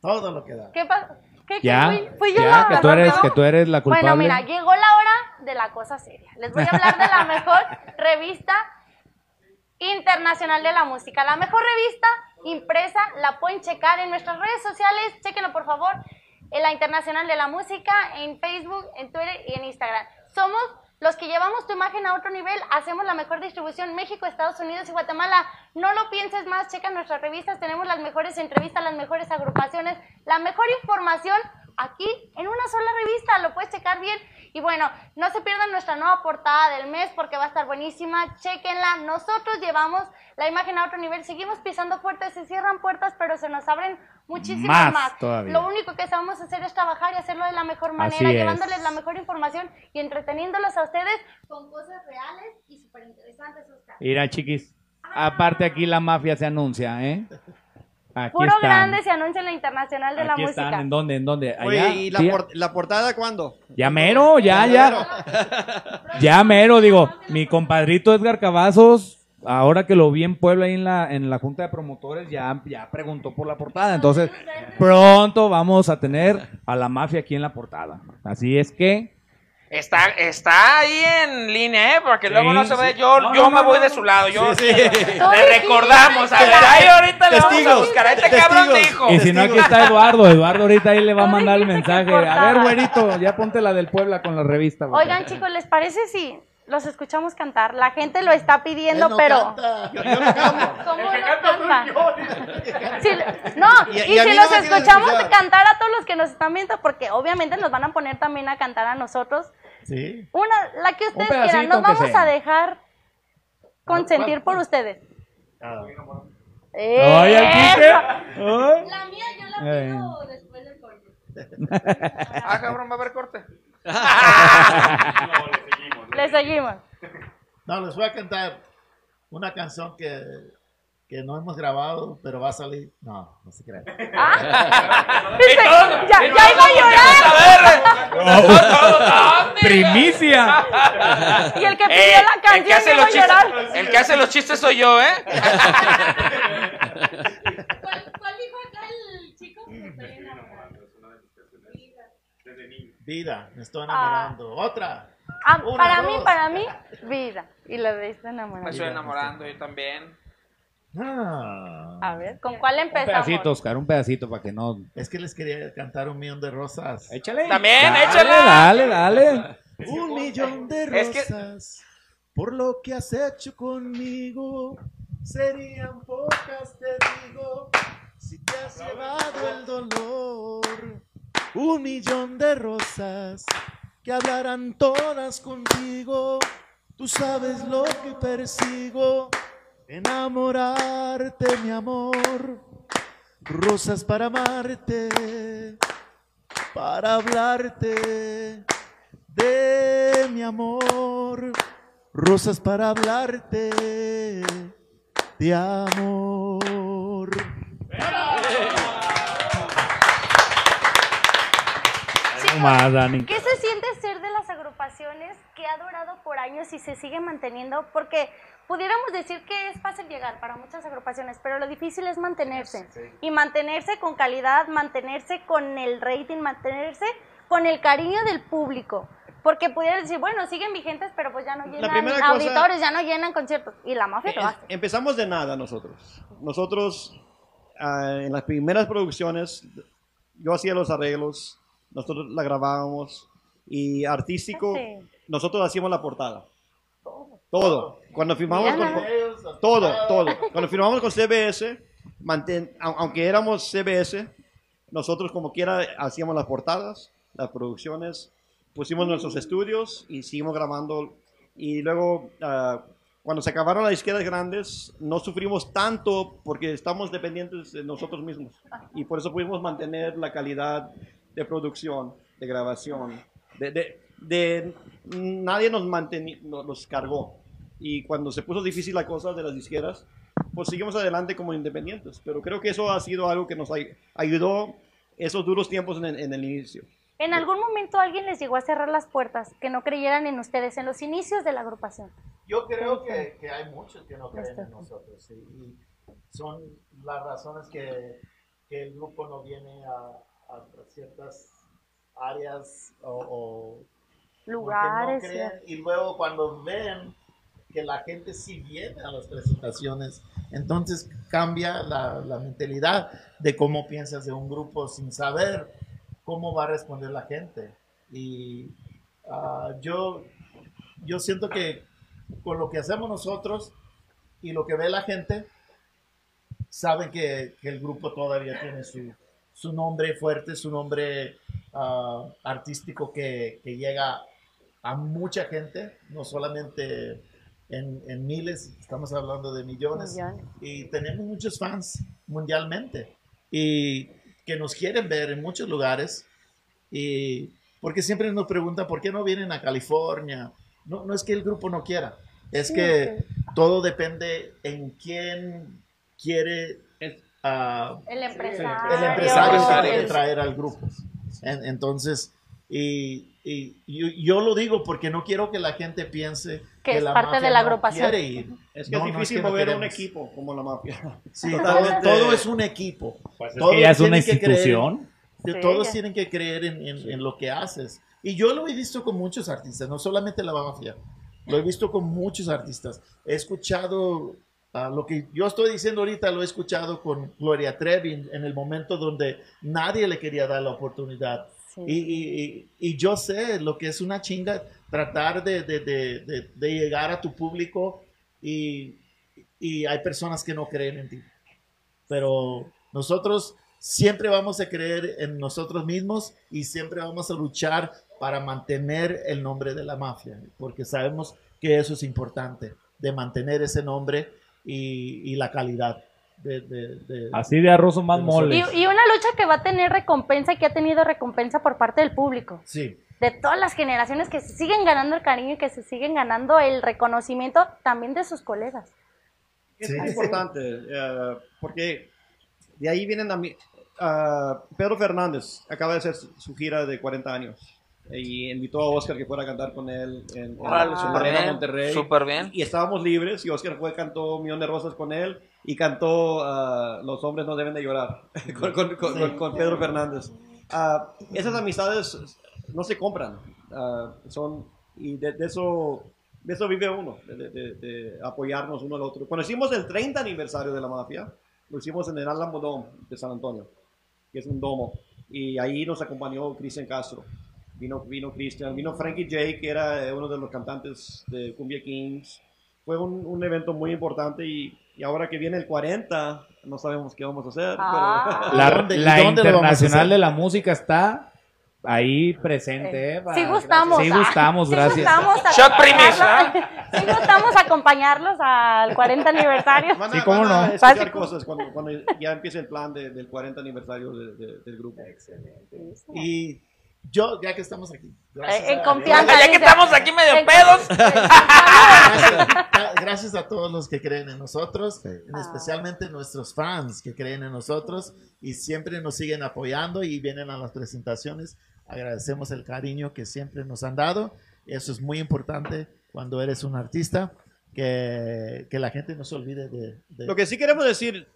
Todo lo que da. ¿Qué pasa? ¿Qué, Ya, fui, fui yo ya, la- que tú eres, ¿no? que tú eres la culpable. Bueno, mira, llegó la hora de la cosa seria. Les voy a hablar de la mejor revista internacional de la música. La mejor revista impresa la pueden checar en nuestras redes sociales. Chequenlo, por favor. En la Internacional de la Música, en Facebook, en Twitter y en Instagram. Somos los que llevamos tu imagen a otro nivel. Hacemos la mejor distribución México, Estados Unidos y Guatemala. No lo pienses más, checa nuestras revistas. Tenemos las mejores entrevistas, las mejores agrupaciones, la mejor información aquí en una sola revista. Lo puedes checar bien. Y bueno, no se pierdan nuestra nueva portada del mes porque va a estar buenísima. Chequenla. Nosotros llevamos la imagen a otro nivel. Seguimos pisando puertas, se cierran puertas, pero se nos abren muchísimas Más más. Lo único que sabemos hacer es trabajar y hacerlo de la mejor manera, llevándoles la mejor información y entreteniéndolos a ustedes con cosas reales y súper interesantes, Oscar. Mira, chiquis, aparte aquí la mafia se anuncia, ¿eh? Aquí Puro están. grande se anuncia en la Internacional de la Música. están, ¿en dónde? ¿En dónde? Allá. Oye, ¿y la, Sí, por- la portada cuándo? Ya mero, ya, ya. Ya mero, digo, mi compadrito Edgar Cavazos, ahora que lo vi en Puebla ahí en la, en la junta de promotores, ya, ya preguntó por la portada. Entonces, pronto vamos a tener a la mafia aquí en la portada. Así es que, Está, está ahí en línea, ¿eh? Porque luego no se ve. Yo, No, yo no, me no, voy no. de su lado. Yo, Sí, sí. Le recordamos. A ver, ahí ahorita le vamos a Testigos, buscar. a Este cabrón testigos. dijo. y si no, aquí está Eduardo. Eduardo ahorita ahí le va a mandar el mensaje. A ver, güerito, ya ponte la del Puebla con la revista. Oigan, chicos, ¿les parece si los escuchamos cantar? La gente lo está pidiendo, no pero... canta. Yo, yo no canto. ¿Cómo no canta? Sí, no, Y- y, y a si los no escuchamos escuchar. cantar a todos los que nos están viendo, porque obviamente nos van a poner también a cantar a nosotros. Sí. Una, la que ustedes quieran, nos vamos sea. a dejar consentir por ustedes. Ah, Ay, al. La mía yo la Eh. pido después del corte. Ah, cabrón, va a haber corte. Le seguimos. No, les voy a cantar una canción que, que no hemos grabado, pero va a salir. No, no se crean. Ah. Ya, ya iba a llorar. A ver. Primicia. Y el que pidió Eh, la el, que canción hace iba a los chistes, llorar. el que hace los chistes soy yo, ¿eh? ¿Cuál, cuál dijo acá el chico? Me estoy enamorando. Vida, me estoy Ah. enamorando. Otra. Ah, Una, para mí, dos. para mí, vida. Y lo de esta Me enamorada. estoy enamorando yo también. Ah, A ver, ¿con cuál Un empezamos? pedacito, Oscar, un pedacito para que no... es que les quería cantar un millón de rosas. Échale. También, Dale, échala. Dale, dale. Un millón de Es que- rosas por lo que has hecho conmigo. Serían pocas, te digo, si te has llevado el dolor. Un millón de rosas que hablarán todas contigo. Tú sabes lo que persigo, enamorarte, mi amor. Rosas para amarte, para hablarte de mi amor, rosas para hablarte de amor. Más, Dani. ¿Qué se siente ser de las agrupaciones que ha durado por años y se sigue manteniendo? Porque pudiéramos decir que es fácil llegar para muchas agrupaciones, pero lo difícil es mantenerse. Y mantenerse con calidad, mantenerse con el rating, mantenerse con el cariño del público. Porque pudieran decir, bueno, siguen vigentes, pero pues ya no llenan primera cosa- ya no llenan conciertos. Y la mafia lo hace. Empezamos de nada nosotros. Nosotros, ah, en las primeras producciones, yo hacía los arreglos, nosotros la grabábamos y artístico, Sí. nosotros hacíamos la portada. Todo. Cuando firmamos con, todo, todo. Cuando firmamos con CBS, au- aunque éramos CBS, nosotros como quiera hacíamos las portadas, las producciones, pusimos nuestros estudios y seguimos grabando. Y luego, ah, cuando se acabaron las izquierdas grandes, no sufrimos tanto porque estamos dependientes de nosotros mismos. Y por eso pudimos mantener la calidad de producción, de grabación, de, de- de- nadie nos, nos cargó. Y cuando se puso difícil la cosa de las izquierdas, pues seguimos adelante como independientes. Pero creo que eso ha sido algo que nos ay- ayudó esos duros tiempos en el, en el inicio. ¿En algún momento alguien les llegó a cerrar las puertas, que no creyeran en ustedes en los inicios de la agrupación? Yo creo que, que hay muchos que no creen en nosotros sí, y son las razones que, que el grupo no viene a, a ciertas áreas o, o Lugares. no creen, y luego cuando ven que la gente sí viene a las presentaciones, entonces cambia la, mentalidad de cómo piensas de un grupo sin saber cómo va a responder la gente. Y ah, yo, yo siento que con lo que hacemos nosotros y lo que ve la gente, saben que, el grupo todavía tiene su, su nombre fuerte, su nombre ah, artístico que llega a mucha gente, no solamente en, en miles, estamos hablando de millones, Millones. y tenemos muchos fans mundialmente y que nos quieren ver en muchos lugares y porque siempre nos preguntan por qué no vienen a California. No, no es que el grupo no quiera, es que todo depende en quién quiere ah, El empresario. el empresario que quiere traer al grupo. En- entonces, y, y yo, yo lo digo porque no quiero que la gente piense Que es la parte mafia de la no agrupación. quiere ir. Es que No, es no difícil que no mover un equipo como la mafia. Sí, Totalmente. todo, todo es un equipo. Pues es Todos que ya es una que creer- institución. de- Sí, todos ya. tienen que creer en, en- en lo que haces. Y yo lo he visto con muchos artistas, no solamente la mafia. Lo he visto con muchos artistas. He escuchado ah, lo que yo estoy diciendo ahorita, lo he escuchado con Gloria Trevi en, en el momento donde nadie le quería dar la oportunidad. Y, y- y- yo sé lo que es una chinga tratar de, de- de- de- llegar a tu público y, y hay personas que no creen en ti. Pero nosotros siempre vamos a creer en nosotros mismos y siempre vamos a luchar para mantener el nombre de la mafia, porque sabemos que eso es importante, de mantener ese nombre y la calidad. De, de- de- Así de arroz o más mole. Y, y una lucha que va a tener recompensa y que ha tenido recompensa por parte del público. Sí, De todas las generaciones que se siguen ganando el cariño y que se siguen ganando el reconocimiento también de sus colegas. Es Sí. muy importante, eh, porque de ahí vienen a mí. ah, Pedro Fernández acaba de hacer su, su gira de 40 años y invitó a Oscar que fuera a cantar con él en, en Órale, su súper arena bien, Monterrey. súper bien. Y estábamos libres y Oscar fue, cantó Millón de Rosas con él y cantó ah, Los hombres no deben de llorar con, con- con- con- con Pedro Fernández. Ah, esas amistades no se compran, ah, son y de, de eso, de eso vive uno, de, de- de- de apoyarnos uno al otro. Cuando hicimos el 30 aniversario de la mafia, lo hicimos en el Alamo Dome de San Antonio, que es un domo, y ahí nos acompañó Cristian Castro. Vino, vino Cristian, vino Frankie J, que era eh, uno de los cantantes de Cumbia Kings. Fue un, un evento muy importante y, y ahora que viene el 40, no sabemos qué vamos a hacer. Ah. La, ¿Dónde- la dónde a Internacional de la Música está ahí presente. ¿eh? Para- Sí gustamos. Sí ah, gustamos, sí gracias. gustamos Shot Sí gustamos acompañarlos al 40 aniversario. Van a, Sí, cómo van a no. escuchar Básico. cosas cuando, cuando ya empiece el plan de- del 40 aniversario de- de- del grupo. Y yo, ya que estamos aquí, gracias, en a, confianza. Ya que estamos aquí medio En- pedos. gracias, gracias a todos los que creen en nosotros, en especialmente nuestros fans que creen en nosotros y siempre nos siguen apoyando y vienen a las presentaciones. Agradecemos el cariño que siempre nos han dado. Eso es muy importante cuando eres un artista, que, que la gente no se olvide de... de- Lo que sí queremos decir,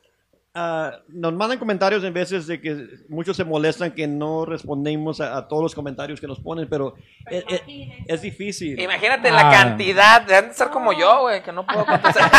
ah, nos mandan comentarios en veces de que muchos se molestan que no respondemos a, a todos los comentarios que nos ponen, pero es, es- es difícil. Imagínate Ah. la cantidad. Deben de ser como yo, güey, que no puedo contestar.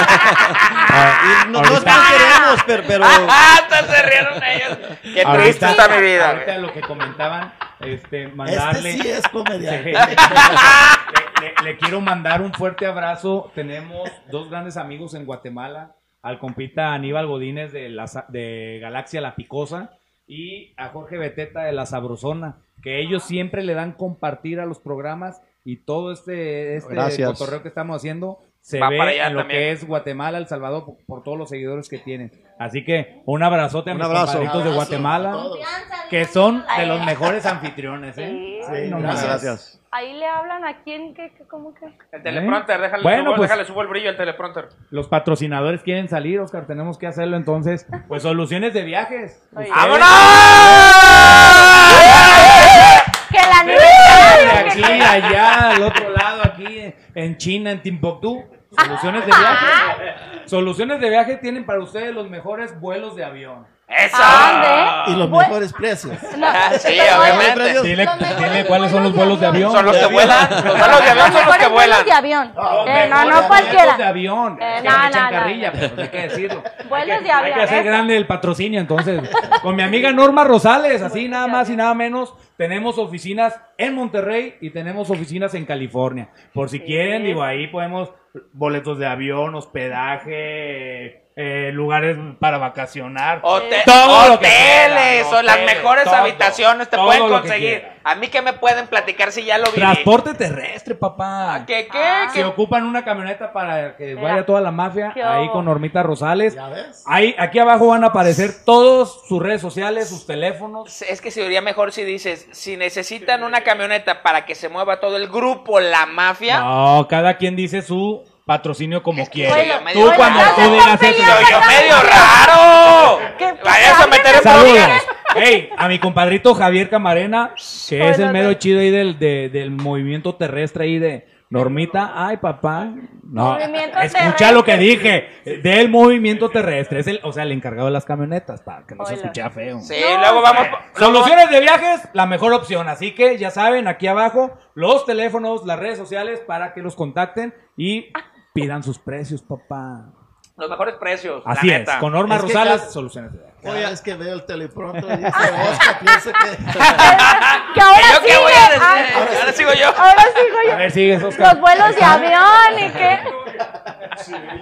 Y no, no es que queremos, pero, pero ¡Ah! Hasta se rieron ellos. Qué Ahorita- triste está mi vida. Ahorita lo que comentaban, este, Este mandarle. sí es comediante. le, le- le quiero mandar un fuerte abrazo. Tenemos dos grandes amigos en Guatemala, al compita Aníbal Godínez de, la, de Galaxia La Picosa y a Jorge Beteta de La Sabrosona, que ellos siempre le dan compartir a los programas y todo este, este Gracias. cotorreo que estamos haciendo se Va ve para allá en lo también. que es Guatemala, El Salvador, por, por todos los seguidores que tienen. Así que un abrazote a Un mis abrazo. compadritos de Abrazo a Guatemala, que son de los mejores anfitriones, ¿eh? Sí. Sí, no gracias. gracias. Ahí le hablan a quién, qué, qué, cómo que. El teleprompter, déjale, Bueno, subo, pues- déjale subo el brillo al teleprompter. Los patrocinadores quieren salir, Oscar, tenemos que hacerlo entonces. Pues soluciones de viajes. ¡Vámonos! Que De aniversario. aquí, que- allá, al otro lado, aquí en China, en Timbuktu. Soluciones de viaje. Soluciones de viaje tienen para ustedes los mejores vuelos de avión. ¡Eso! ¿A Y los mejores precios. No, Sí, obviamente. precios. Dile, cuáles son los vuelos de avión. Son los que vuelan. Los vuelos de avión son los que vuelan. de avión. Oh, Eh, no, no Vuelos de cualquiera. avión. Eh, no, no, no. carrilla, pero pues hay que decirlo. Vuelos Hay que- de avión, Hay que hacer grande el patrocinio, entonces. Con mi amiga Norma Rosales, así nada más y nada menos, tenemos oficinas en Monterrey y tenemos oficinas en California. Por si quieren, digo, ahí podemos boletos de avión, hospedaje, eh, lugares para vacacionar. Hote- Todo lo que hoteles, quieran, son las mejores todo, habitaciones, te pueden conseguir. A mí que me pueden platicar si ya lo viví. Transporte terrestre, papá. ¿Qué, qué? Ah. Si ¿Qué? ocupan una camioneta para que Mira. vaya toda la mafia, ahí con Normita Rosales. ¿Ya ves? Ahí, aquí abajo van a aparecer todos sus redes sociales, sus teléfonos. Es que sería mejor si dices, si necesitan una camioneta para que se mueva todo el grupo, la mafia. No, cada quien dice su patrocinio como quiere. Bueno, tú medio cuando tú digas eso. Yo, yo medio raro. Vayas a meter en Saludos. problemas. Hey, a mi compadrito Javier Camarena, que es el hola. chido ahí del, de- del movimiento terrestre ahí de Normita. Ay, papá. No, Movimiento escucha lo que dije. Del movimiento terrestre. Es el, o sea, el encargado de las camionetas, para que no se escuche feo. Sí, luego vamos. Soluciones de viajes, la mejor opción. Así que ya saben, aquí abajo, los teléfonos, las redes sociales para que los contacten y pidan sus precios, papá. Los mejores precios. la Así es, neta. con Norma Es Rosales, cada- soluciones de viajes. Cada vez que veo el teleprompter dice Oscar, piensa que... Que ahora ¿Yo qué sigue. voy a decir? Ah, Ahora sigo yo. ahora sigo A yo. ver, sigues, Oscar. Los vuelos de avión y qué.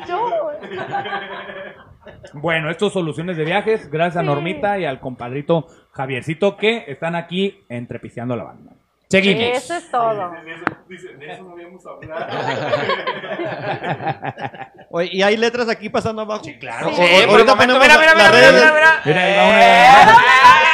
Yo. Bueno, estos soluciones de viajes, gracias a Normita y al compadrito Javiercito que están aquí entrepiciando la banda. Seguimos. Eso es todo. Oye, y hay letras aquí pasando abajo. Sí, claro. Sí, el ahorita ponemos mira, la- mira, las mira, redes mira, de- mira. Mira,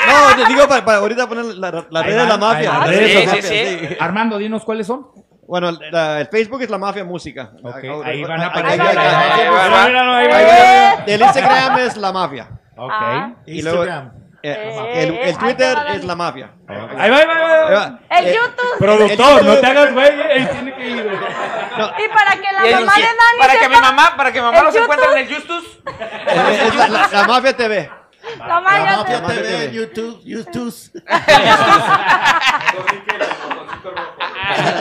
No, te digo para, para ahorita poner la, la red de la mafia. La red de la Sí, mafia, sí, sí. Armando, dinos cuáles son. Bueno, la- el Facebook es la mafia música. Ok, Ahí- van a aparecer. ahí Ahí ahí ahí. El Instagram es la mafia. Ok. Ah. Instagram. Eh, Eh, el, el eh, Twitter es la mafia. Ahí va, ahí va, ahí va. Ahí va. El Eh, YouTube. Productor, no te hagas güey, él tiene que ir. Y para que la mamá de Dani para que mi mamá, para que mi mamá ¿El los encuentre en el Justus. eh, es la, la- la mafia TV. La La mafia TV, YouTube, YouTube.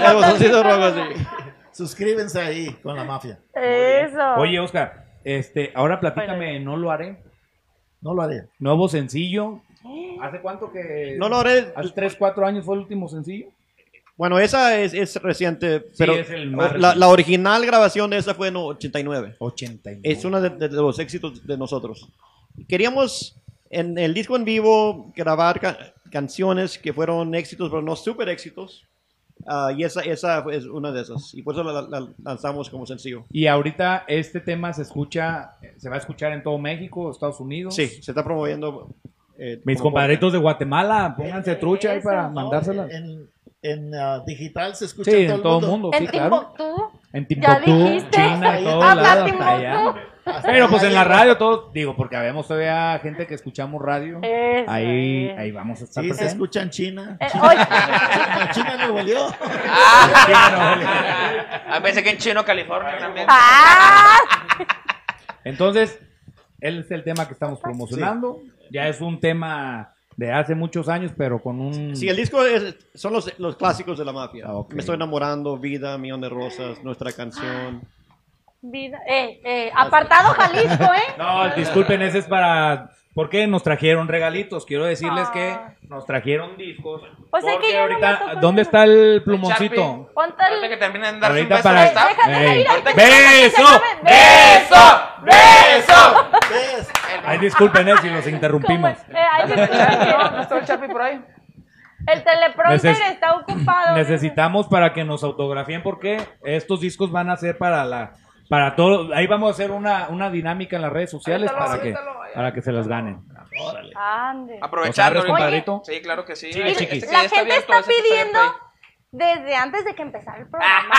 El botoncito rojo, sí. Suscríbense ahí con la mafia. Eso. Oye, Oscar, este, ahora platícame, no lo haré. No lo haré. Nuevo sencillo. ¿Hace cuánto que.? No lo haré. ¿Hace 3, 4 años fue el último sencillo? Bueno, esa es, es reciente, pero es el más la, original grabación de esa fue en 89. 89. Es uno de, de- de los éxitos de nosotros. Queríamos en el disco en vivo grabar ca- canciones que fueron éxitos, pero no super éxitos. Ah, y esa, esa es una de esas. Y por eso la, la- la lanzamos como sencillo. Y ahorita este tema se escucha, se va a escuchar en todo México, Estados Unidos. Sí, se está promoviendo. eh, Mis compadritos de Guatemala, pónganse trucha ahí para Eso. mandársela. En, en ah, digital se escucha Sí, en todo el mundo, sí, En claro. Timbuktu. En Ya Timbuktu, dijiste. China, hasta allá. Pero pues en la radio todos, digo, porque habemos todavía gente que escuchamos radio. Eso Ahí, es. ahí vamos a estar Sí, se presentes. escucha en China. Eh, oye, China, China Nuevo León. Ah, pensé que en Chino, California también. ¡Ah! Entonces, él es el tema que estamos promocionando. Ya es un tema de hace muchos años, pero con un... Sí, el disco es- son los, los clásicos de la mafia. Ah. Me estoy enamorando, Vida, Millón de Rosas, nuestra canción. Vida. Eh, eh, apartado Jalisco, ¿eh? No, disculpen, ese es para... Porque nos trajeron regalitos. Quiero decirles que Ah. nos trajeron discos. O sea que porque ya no me ahorita, ¿dónde está el plumoncito? Ponte el... que terminen de darse un beso para... te- ¡Beso! ¡Beso! ¡Beso! ¿Ves? Ay, disculpen eh, si los interrumpimos. Eh, ay, ¿No está el por ahí? el teleprompter Neces- está ocupado. Necesitamos para que nos autografíen porque estos discos van a ser para la para todo ahí vamos a hacer una, una dinámica en las redes sociales para que para que se las ganen. Órale. Ande. Aprovechando. ¿Los abres, compadrito? Sí, claro que sí. Este- La está gente abierto, está pidiendo desde antes de que empezara el programa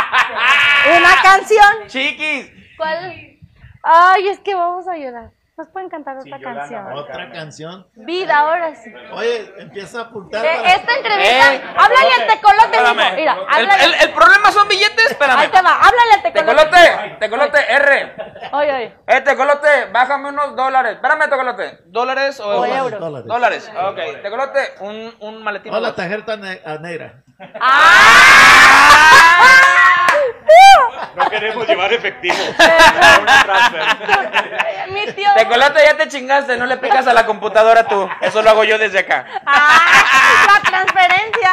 una canción. Chiquis. ¿Cuál? Ay, es que vamos a llorar. Nos pueden cantar otra Yolanda, canción. Otra canción. Vida, ahora sí. Oye, empieza a apuntar. De para- esta entrevista, Eh. háblale al tecolote, Espérame. Mira, El, el- el problema son billetes, Ahí espérame. te va, háblale al tecolote. Tecolote, tecolote, R. Oye, oye. Eh, tecolote, bájame unos dólares. Espérame, tecolote. ¿Dólares o, O euros? Dólares. Dólares. Ok, tecolote, un, un maletín. Oh, la tarjeta ne- a No queremos llevar efectivo. Mi tío. Tecolote, ya te chingaste, no le picas a la computadora tú. Eso lo hago yo desde acá. Ah, la transferencia.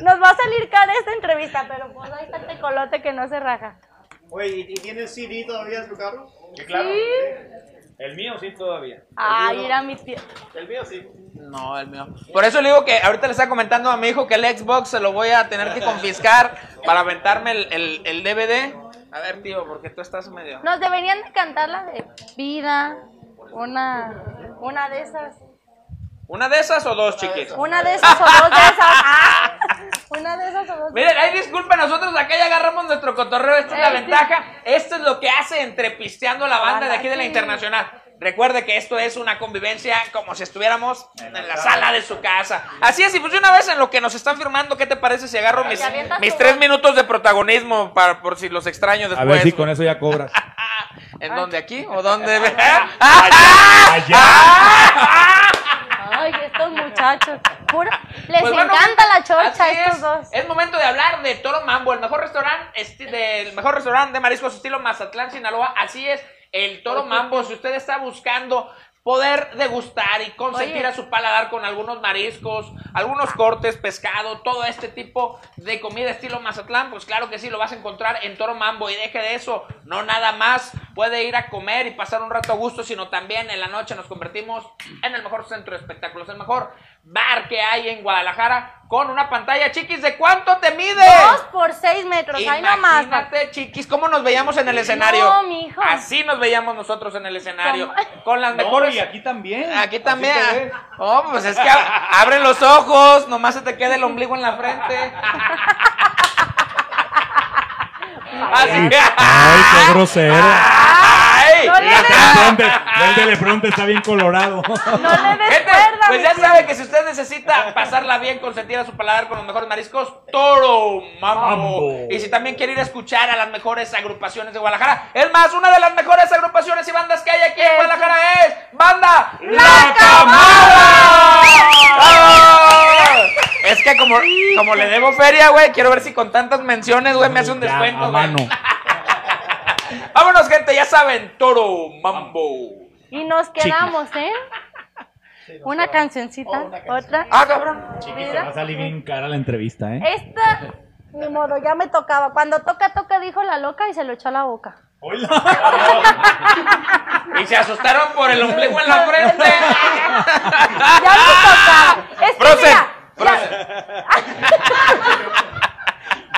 Nos va a salir cara esta entrevista, pero pues ahí está el tecolote que no se raja. Oye, ¿y, tienes CD todavía en tu carro? Sí. El mío sí todavía. Ay, era mi tío. El mío sí. No, el mío. Por eso le digo que ahorita le estaba comentando a mi hijo que el Xbox se lo voy a tener que confiscar para aventarme el, el, el DVD. A ver, tío, porque tú estás medio. Nos deberían de cantar la de vida. Una, una de esas. ¿Una de esas o dos, chiquis? Una de esas o dos de esas. Ah, una de esas de Miren, ahí disculpen, nosotros acá ya agarramos nuestro cotorreo, esta es la Eh, ventaja, esto es lo que hace entrepisteando la banda de aquí de la. Internacional. Recuerde que esto es una convivencia como si estuviéramos en la sala de su casa. Así es, y pues una vez en lo que nos están firmando, ¿qué te parece si agarro mis, tres minutos de protagonismo para por si los extraño A después? ver si con eso ya cobras. ¿En dónde? ¿Aquí? ¿O dónde? Ay, estos muchachos. Pura- les Pues bueno, encanta la chorcha a estos es. dos. Es momento de hablar de Toro Mambo, el mejor restaurante esti- del mejor restaurante de mariscos estilo Mazatlán, Sinaloa. Así es, el Toro Mambo. Si usted está buscando poder degustar y consentir Oye. a su paladar con algunos mariscos, algunos cortes, pescado, todo este tipo de comida estilo Mazatlán, pues claro que sí, lo vas a encontrar en Toro Mambo. Y deje de eso, no nada más puede ir a comer y pasar un rato a gusto, sino también en la noche nos convertimos en el mejor centro de espectáculos, el mejor bar que hay en Guadalajara, con una pantalla chiquis. ¿De cuánto te mide? Dos por seis metros, ahí nomás. Imagínate, chiquis, cómo nos veíamos en el escenario. No, mijo. Así nos veíamos nosotros en el escenario. ¿Cómo? Con las No, mejores. y aquí también. Aquí también. Oh, pues es que ab- abren los ojos, nomás se te queda el ombligo en la frente. Así que. Ay, qué grosero. No le des, El teleprompter está bien colorado. no le des Gente, cuerda, pues ya sabe que si usted necesita pasarla bien, consentir a su paladar con los mejores mariscos, Toro Mambo. Mambo. Y si también quiere ir a escuchar a las mejores agrupaciones de Guadalajara, es más, una de las mejores agrupaciones y bandas que hay aquí en. Guadalajara es Banda La Camada. Es que como como le debo feria, güey, quiero ver si con tantas menciones, güey, me hace un descuento, a güey. mano. Vámonos, gente, ya saben, toro, mambo. Y nos quedamos, ¿eh? Una cancioncita, otra. Ah, cabrón. Se va a salir bien cara la entrevista, ¿eh? Esta, ni modo, ya me tocaba. Cuando toca, toca, dijo la loca y se lo echó a la boca. Y se asustaron por el ombligo en la frente. Ya me tocaba. Es que mira,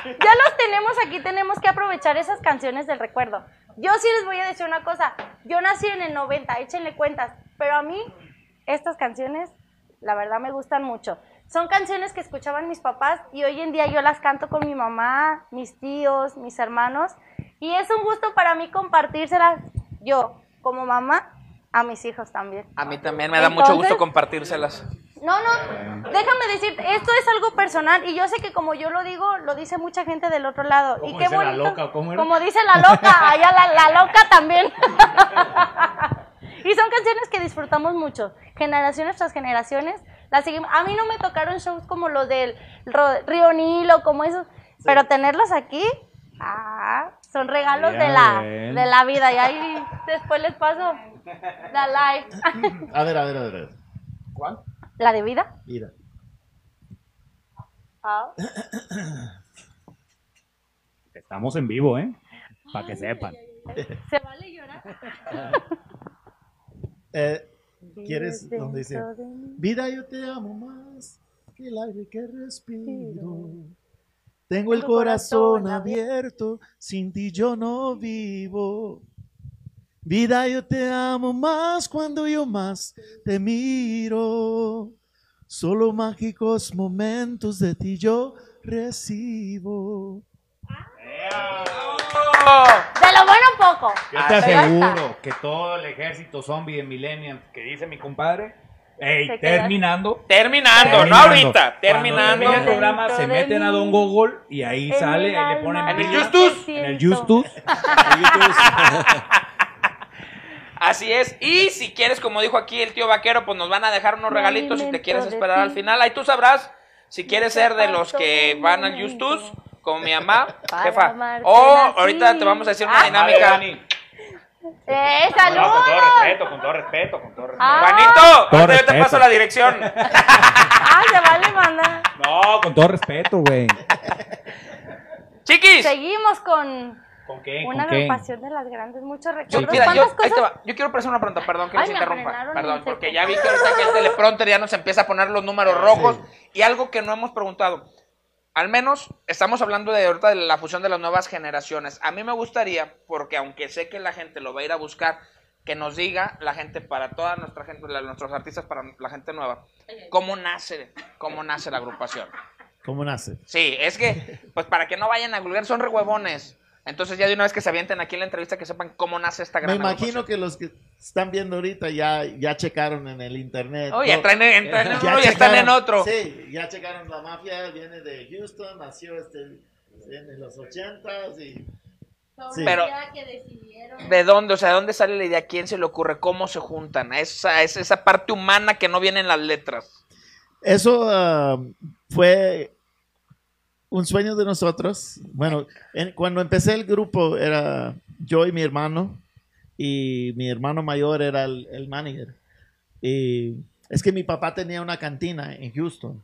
ya los tenemos aquí, tenemos que aprovechar esas canciones del recuerdo. Yo sí les voy a decir una cosa, yo nací en el 90, échenle cuentas, pero a mí estas canciones, la verdad me gustan mucho. Son canciones que escuchaban mis papás y hoy en día yo las canto con mi mamá, mis tíos, mis hermanos y es un gusto para mí compartírselas yo como mamá a mis hijos también. A mí también me da mucho gusto compartírselas. No, no, déjame decirte, esto es algo personal y yo sé que como yo lo digo, lo dice mucha gente del otro lado. y ¿Cómo qué dice la bonito. loca? ¿Cómo? Como dice la loca, allá la, la loca también. y son canciones que disfrutamos mucho, generaciones tras generaciones. Las seguimos. A mí no me tocaron shows como los del Río Nilo, como esos, pero tenerlos aquí, ah, son regalos de la, de la vida. Y ahí después les paso la live. A ver, a ver, a ver. a ver. ¿Cuál? ¿La de vida? Mira. Ah. Estamos en vivo, ¿eh? Para que sepan. ¿Se vale llorar? Eh, ¿Quieres donde dice? Vida, yo te amo más que el aire que respiro. Tengo el corazón abierto, sin ti yo no vivo. Vida, yo te amo más cuando yo más te miro. Solo mágicos momentos de ti yo recibo. De lo bueno un poco. Yo te aseguro que todo el ejército zombie de Millennium que dice mi compadre, ey, Se queda. terminando. Terminando, no terminando. ahorita, Cuando terminando. termine el programa se meten a. Don Gogol y ahí En sale, el ahí le ponen En el Justus. en el siento. Justus. Así es. Y si quieres, como dijo aquí el tío vaquero, pues nos van a dejar unos regalitos si te quieres esperar al final. Ahí tú sabrás si quieres ser de los que van al Justus, como mi mamá, jefa. O así. ahorita te vamos a decir una Ah. dinámica. ¡Eh, salud! con todo respeto, con todo respeto. Ah. Juanito, ahorita yo te respeto. paso la dirección. ¡Ah, se vale mandar! No, con todo respeto, güey. Chiquis. Seguimos con ¿Con qué? una ¿Con qué? agrupación de las grandes, muchos recuerdos. mira, yo, ¿Cuántas ahí te cosas? va. Yo quiero hacer una pregunta, perdón que Ay, interrumpa. Perdón, porque ya vi que ahorita que el teleprompter ya nos empieza a poner los números rojos. Y algo que no hemos preguntado. Al menos estamos hablando de ahorita de la fusión de las nuevas generaciones. A mí me gustaría, porque aunque sé que la gente lo va a ir a buscar, que nos diga la gente para toda nuestra gente, la- nuestros artistas, para la gente nueva, cómo nace, cómo nace la agrupación. ¿Cómo nace? Sí, es que, pues para que no vayan a googlear, son re huevones. Entonces ya de una vez que se avienten aquí en la entrevista, que sepan cómo nace esta gran Me imagino agrupación. que los que están viendo ahorita ya, ya checaron en el internet. Oh, ya traen, en- traen en Ya uno y están en otro. Sí, ya checaron la mafia, viene de Houston, nació este, en los ochentas y... Sí. Pero-. ¿De dónde? O sea, ¿de dónde sale la idea? ¿A quién se le ocurre? ¿Cómo se juntan? Esa, es esa parte humana que no viene en las letras. Eso ah, fue un sueño de nosotros. Bueno, en- cuando empecé el grupo era yo y mi hermano y mi hermano mayor era el, el manager. Y es que mi papá tenía una cantina en Houston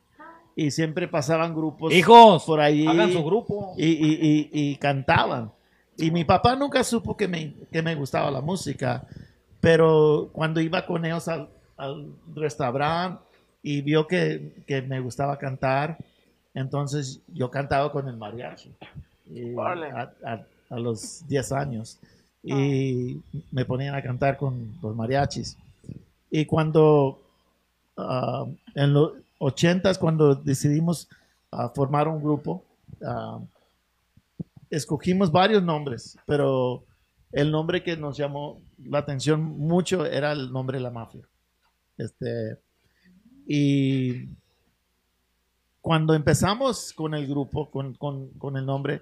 y siempre pasaban grupos Hijos, por ahí hagan su grupo. y, y- y- y cantaban. Y mi papá nunca supo que me, que me gustaba la música, pero cuando iba con ellos al, al restaurante y vio que, que me gustaba cantar, entonces yo cantaba con el mariachi y Órale. a, a- a los 10 años y me ponían a cantar con los mariachis. Y cuando ah, en los 80 cuando decidimos ah, formar un grupo, ah, escogimos varios nombres, pero el nombre que nos llamó la atención mucho era el nombre de la mafia. Este, y cuando empezamos con el grupo, con, con- con el nombre,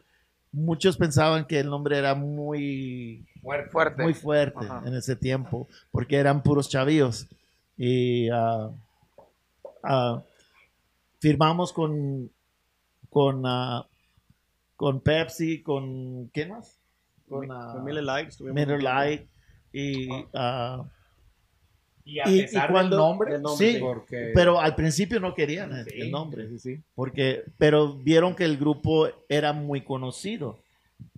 muchos pensaban que el nombre era muy Fuerte. muy fuerte Ajá. en ese tiempo, porque eran puros chavíos. Y ah, firmamos con con, ah, con Pepsi, con, ¿qué más? Con, Miller Lite Miller. Lite y, ah, Y a Y- y pesar cuando- del nombre, del nombre, sí, porque... pero al principio no querían el, Sí, el nombre. sí, sí. porque pero vieron que el grupo era muy conocido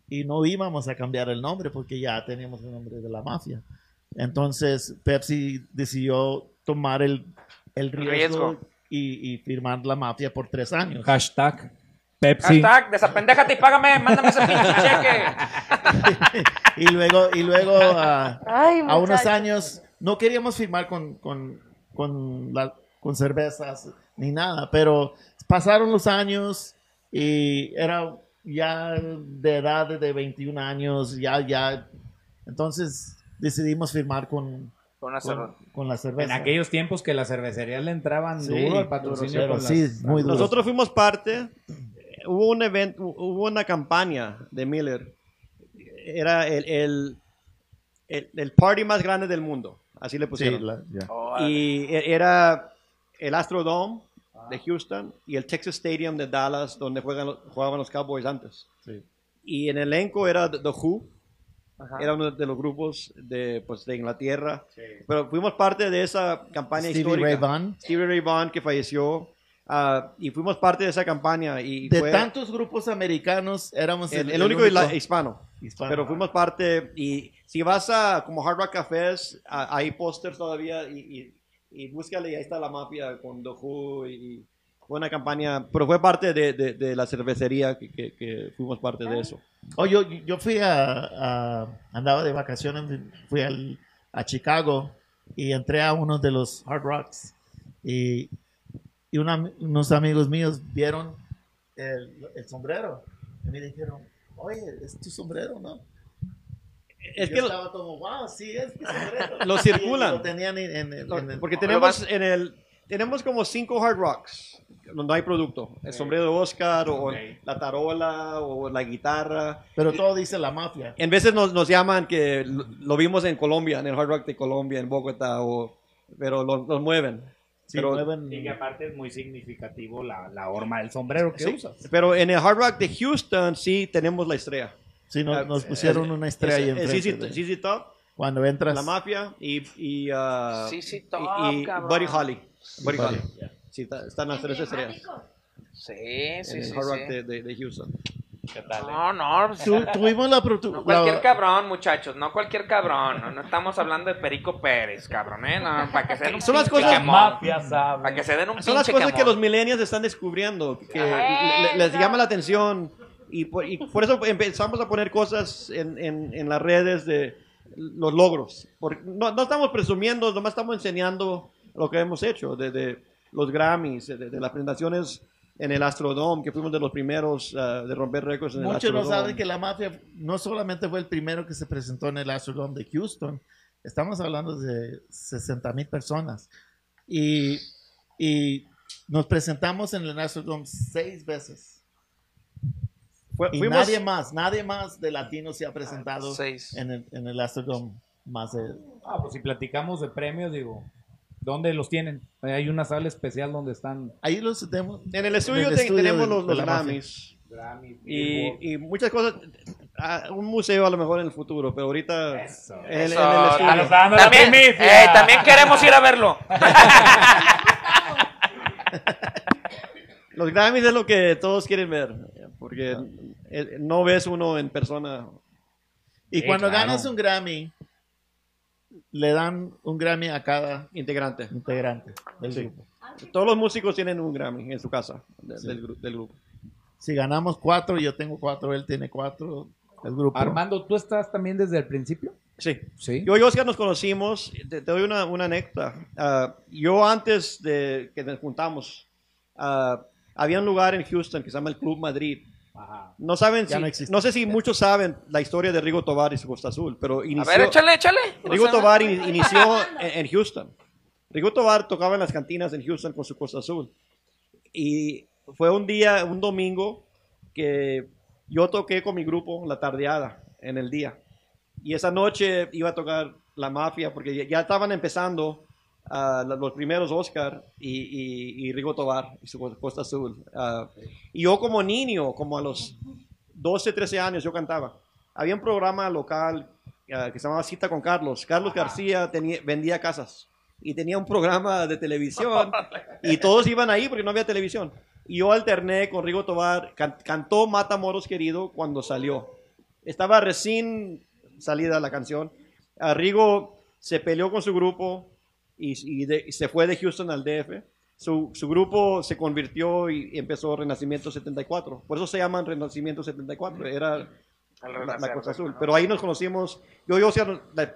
y no íbamos a cambiar el nombre porque ya teníamos el nombre de la mafia. Entonces Pepsi decidió tomar el, el riesgo, Riesgo. Y, y firmar la mafia por tres años. Hashtag Pepsi. Hashtag, desapendéjate y págame, mándame ese pinche cheque. y luego, y luego ah, Ay, a unos años no queríamos firmar con, con, con, la- con cervezas ni nada, pero pasaron los años y era ya de edad de 21 años, ya, ya, entonces decidimos firmar con, Con con, cerveza. con la En aquellos tiempos que las cervecerías le entraban Sí, duro al patrocinio. pero con sí, las- muy duro. Nosotros fuimos parte, hubo un evento, hubo una campaña de Miller. Era el, el, el, el party más grande del mundo, así le Sí, pusieron. la- ya. Y e- era el Astrodome de Houston y el Texas Stadium de Dallas, donde juegan, jugaban los Cowboys antes. Sí. Y en el elenco era The Who, Ajá. era uno de los grupos de, pues, de Inglaterra. Pero fuimos parte de esa campaña Stevie histórica. Ray Vaughan. Stevie Ray Vaughan, que falleció. ah, y fuimos parte de esa campaña. Y De fue tantos grupos americanos éramos el, el único, isla- hispano. Hispano. Pero fuimos parte. Y si vas a como Hard Rock Cafés, a- hay pósters todavía. Y, y, y búscale, y ahí está la mafia con The Who. Y, y fue una campaña. Pero fue parte de, de- de la cervecería que, que- que fuimos parte de eso. Oh, yo, yo fui a, a- andaba de vacaciones, fui al- a Chicago y entré a uno de los Hard Rocks y, y una- unos amigos míos vieron el, el sombrero y me dijeron, oye, es tu sombrero, ¿no? Es Yo que lo- estaba como, wow, sí, es mi sombrero. Lo circulan. Y Lo tenían en, en el- No, en el- porque tenemos en el tenemos como cinco hard rocks donde hay producto el sombrero de Oscar o Ok. la tarola o la guitarra Pero todo dice la mafia. en veces nos, nos llaman que lo, lo vimos en Colombia en el hard rock de Colombia en Bogotá o pero los los mueven Sí, pero, mueven- Y que aparte es muy significativo la, la horma del sombrero que sí, usas. pero en el hard rock de Houston sí tenemos la estrella sí, nos, nos pusieron una estrella ahí enfrente. De- ZZ Top Cuando entras, la mafia y y, Sí, sí, y- top, y cabrón. Buddy Holly Buddy. Holly sí está- están las tres estrellas Sí, en sí, el sí. hard rock sí. de, de- de Houston ¿Qué tal? eh? No, no, pues, tu- tuvimos la, no cualquier la- cabrón, muchachos, no cualquier cabrón. No, no estamos hablando de Perico Pérez, cabrón, ¿eh? No, para que se den un Son las cosas-. Para que se den un Son las cosas que los millennials están descubriendo, que le- les llama la atención y por, y por eso empezamos a poner cosas en, en- en las redes de los logros. Porque no, no estamos presumiendo, nomás estamos enseñando lo que hemos hecho, de, de los Grammys, de, de las presentaciones en el Astrodome, que fuimos de los primeros ah, de romper récords en el Muchos no Astrodome. saben que la mafia no solamente fue el primero que se presentó en el Astrodome de Houston, estamos hablando de 60 mil personas. Y, y nos presentamos en el Astrodome seis veces. Fue- Y fuimos- nadie más, nadie más de latinos se ha presentado Seis. en el, en el Astrodome más de... Ah, pues si platicamos de premios, digo, ¿dónde los tienen? Hay una sala especial donde están Ahí los tenemos. en el estudio, el te- estudio tenemos de- los, los. Grammys. Grammy, Billboard. Y, y muchas cosas, ah, un museo a lo mejor en el futuro, pero ahorita Eso. en, el- Eso, en el estudio. Nos está dando la También, eh, también queremos ir a verlo. Los Grammys es lo que todos quieren ver, porque eh, no ves uno en persona. Y Sí, cuando claro. ganas un Grammy, le dan un Grammy a cada Integrante. integrante del Sí. grupo. Todos los músicos tienen un Grammy en su casa de- del, gru- del grupo. Si ganamos cuatro, yo tengo cuatro, él tiene cuatro, el grupo. Armando, ¿tú estás también desde el principio? Sí. Sí. Yo y Oscar nos conocimos, te, te doy una, una anécdota. Ah, yo antes de que nos juntamos, ah, había un lugar en Houston que se llama el Club Madrid. Ajá. No saben si, no sé si muchos saben la historia de Rigo Tobar y su Costa Azul, pero A inició, ver, échale, échale. Rigo Tobar in- inició en, en Houston. Rigo Tobar tocaba en las cantinas en Houston con su Costa Azul. Y fue un día, un domingo, que yo toqué con mi grupo la tardeada en el día. Y esa noche iba a tocar la mafia porque ya- ya estaban empezando los primeros Oscar y, y, y Rigo Tobar y su Costa Azul. Ah, y yo como niño, como a los 12, 13 años, yo cantaba. Había un programa local ah, que se llamaba Cita con Carlos. Carlos García tenía, vendía casas y tenía un programa de televisión y todos iban ahí porque no había televisión. Y yo alterné con Rigo Tobar, can- cantó Mata Moros Querido cuando salió. Estaba recién salida la canción. Rigo se peleó con su grupo y, y de- y se fue de Houston al DF. Su, su grupo se convirtió y empezó Renacimiento 74. Por eso se llaman Renacimiento 74. Era la, la Costa Azul. Pero ahí nos conocimos. Yo, yo, o sea, la-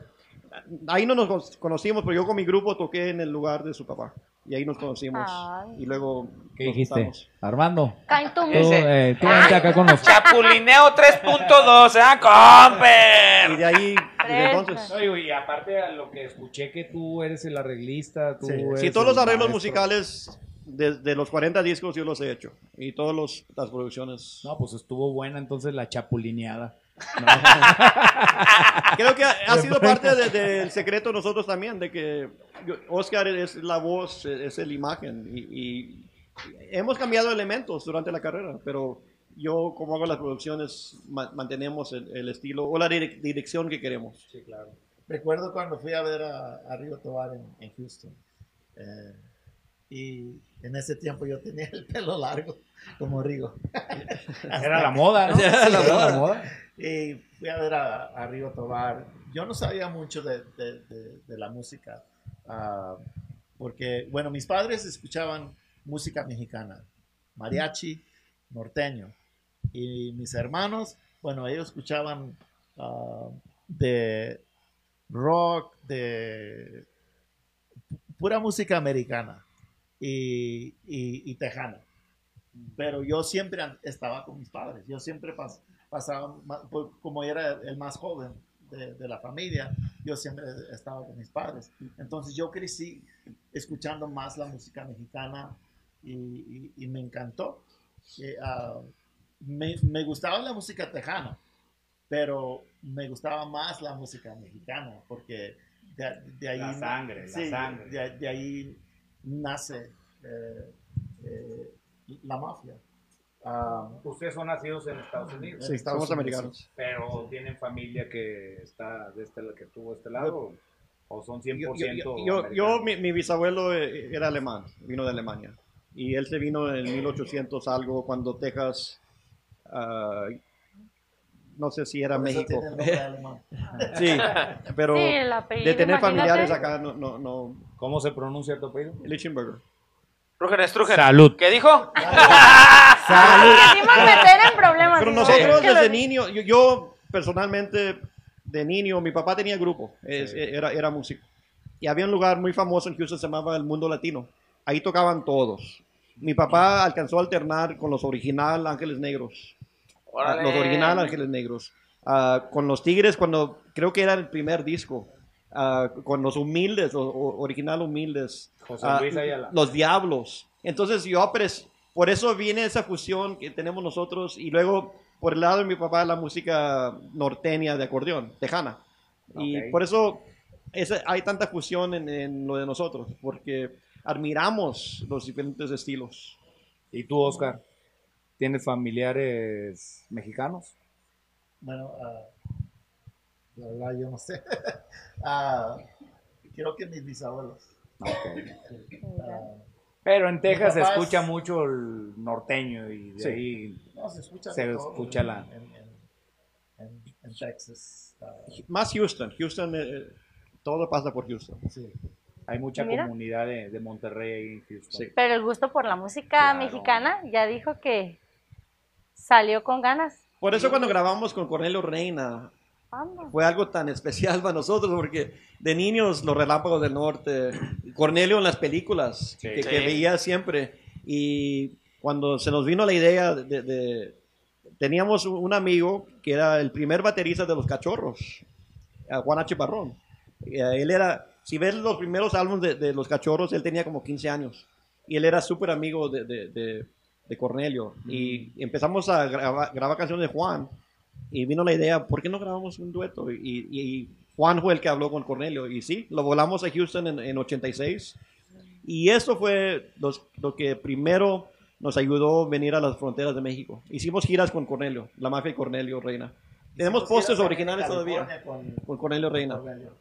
ahí no nos conocimos, pero yo con mi grupo toqué en el lugar de su papá. Y ahí nos conocimos. Ay. Y luego. ¿Qué nos dijiste? juntamos. Armando, tú, eh, tú vente acá con nosotros. Chapulineo 3.2, ¿eh? ¡Comper! Y de ahí, desde Fresca. entonces. Oye, y aparte a lo que escuché que tú eres el arreglista, tú Sí. eres Sí, todos el los arreglos maestro. musicales de, de los 40 discos yo los he hecho. Y todas los, las producciones. No, pues estuvo buena entonces la chapulineada. Creo que ha, ha sido parte de- del secreto nosotros también, de que Oscar es la voz, es la imagen. Y, y hemos cambiado elementos durante la carrera, pero yo, como hago las producciones, ma- mantenemos el, el estilo o la direc- dirección que queremos. Sí, claro. Recuerdo cuando fui a ver a, a Rigo Tobar en, en Houston. Eh, y en ese tiempo yo tenía el pelo largo, como Rigo. Era la moda, ¿no? Era la Era moda. moda. Y fui a ver a, a Rigo Tobar. Yo no sabía mucho de, de- de- de la música, ah, porque, bueno, mis padres escuchaban música mexicana, mariachi, norteño. Y mis hermanos, bueno, ellos escuchaban ah, de rock, de pu- pura música americana y, y- y tejana. Pero yo siempre estaba con mis padres, yo siempre pas- pasaba, por- como era el más joven de, de la familia, yo siempre estaba con mis padres. Entonces yo crecí escuchando más la música mexicana y, me encantó. Ah, me, me gustaba la música tejana, pero me gustaba más la música mexicana porque de, de ahí La sangre, la sí, sangre. De, de ahí nace eh, eh, la mafia. Ah, Ustedes son nacidos en Estados Unidos, Sí, Estados somos Unidos. americanos. pero tienen familia que está de este que tuvo este lado o son 100% Yo, yo- yo- yo- yo, mi, mi bisabuelo eh, era alemán, vino de Alemania. Y él se vino en 1800 algo cuando Texas, ah, no sé si era México. Sí, pero Sí, de tener imagínate. familiares acá, no, no, no. ¿Cómo se pronuncia tu apellido? Lichtenberger. Struger, Struger. Salud. ¿Qué dijo? Sí me meter en problemas. Pero nosotros lo desde niño, yo, yo personalmente de niño, mi papá tenía grupo, es- era, era músico. Y había un lugar muy famoso en Houston, se llamaba El Mundo Latino. Ahí tocaban todos. Mi papá alcanzó a alternar con los original Ángeles Negros. Órale. Los original Ángeles Negros. Ah, con los Tigres, cuando creo que era el primer disco. Ah, con los humildes, o- original humildes. José Ah, Luis Ayala. los Diablos. Entonces yo por eso viene esa fusión que tenemos nosotros y luego por el lado de mi papá la música norteña de acordeón, tejana. Y Ok. por eso esa- hay tanta fusión en, en lo de nosotros, porque admiramos los diferentes estilos. ¿Y tú, Oscar? ¿Tienes familiares mexicanos? Bueno, ah, la verdad yo no sé. Ah, creo que mis bisabuelos. Ah, Pero en Texas se escucha mucho el norteño y de Sí. ahí no, se escucha, Se de todo escucha en, la- en, en- en- en Texas. Ah, Más Houston, Houston, eh, todo pasa por Houston. sí. hay mucha Mira. comunidad de, de Monterrey ahí en Houston. Sí. Pero el gusto por la música Claro. mexicana ya dijo que salió con ganas. Por eso cuando grabamos con Cornelio Reina, Fue algo tan especial para nosotros porque de niños los relámpagos del norte, Cornelio en las películas Sí. que, Sí. que veía siempre y cuando se nos vino la idea de, de- teníamos un- amigo que era el primer baterista de los Cachorros, a Juan H. Barrón. Y, eh, él era, si ves los primeros álbumes de, de los Cachorros, él tenía como 15 años y él era súper amigo de, de- de- de Cornelio y empezamos a graba- grabar canciones de Juan y vino la idea, ¿por qué no grabamos un dueto? Y, y- Juan fue el que habló con Cornelio. Y sí, lo volamos a Houston en, en 86. Y eso fue los- lo que primero nos ayudó a venir a las fronteras de México. Hicimos giras con Cornelio, la mafia de Cornelio Reina. Tenemos postes originales todavía con con Cornelio Reina. Cornelio.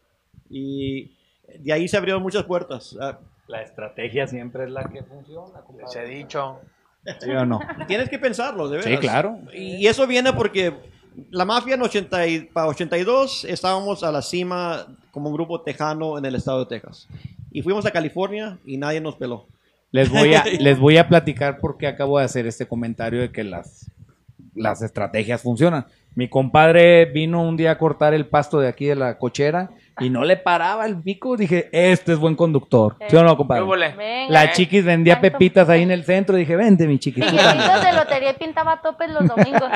Y de ahí se abrieron muchas puertas. Ah, La estrategia siempre es la que funciona. Se ha dicho. ¿Sí o no? Tienes que pensarlo, de verdad. Sí, claro. Y eso viene porque la mafia en 80 y- para 82 estábamos a la cima como un grupo tejano en el estado de Texas. Y fuimos a California y nadie nos peló. Les voy a, les voy a platicar por qué acabo de hacer este comentario de que las, las estrategias funcionan. Mi compadre vino un día a cortar el pasto de aquí de la cochera y no le paraba el pico. Dije, este es buen conductor. ¿Sí o no, ¿Qué compadre? Venga. La chiquis vendía Tanto- pepitas ahí en el centro. Dije, vente, mi chiquis. Billetitos de lotería y pintaba topes los domingos.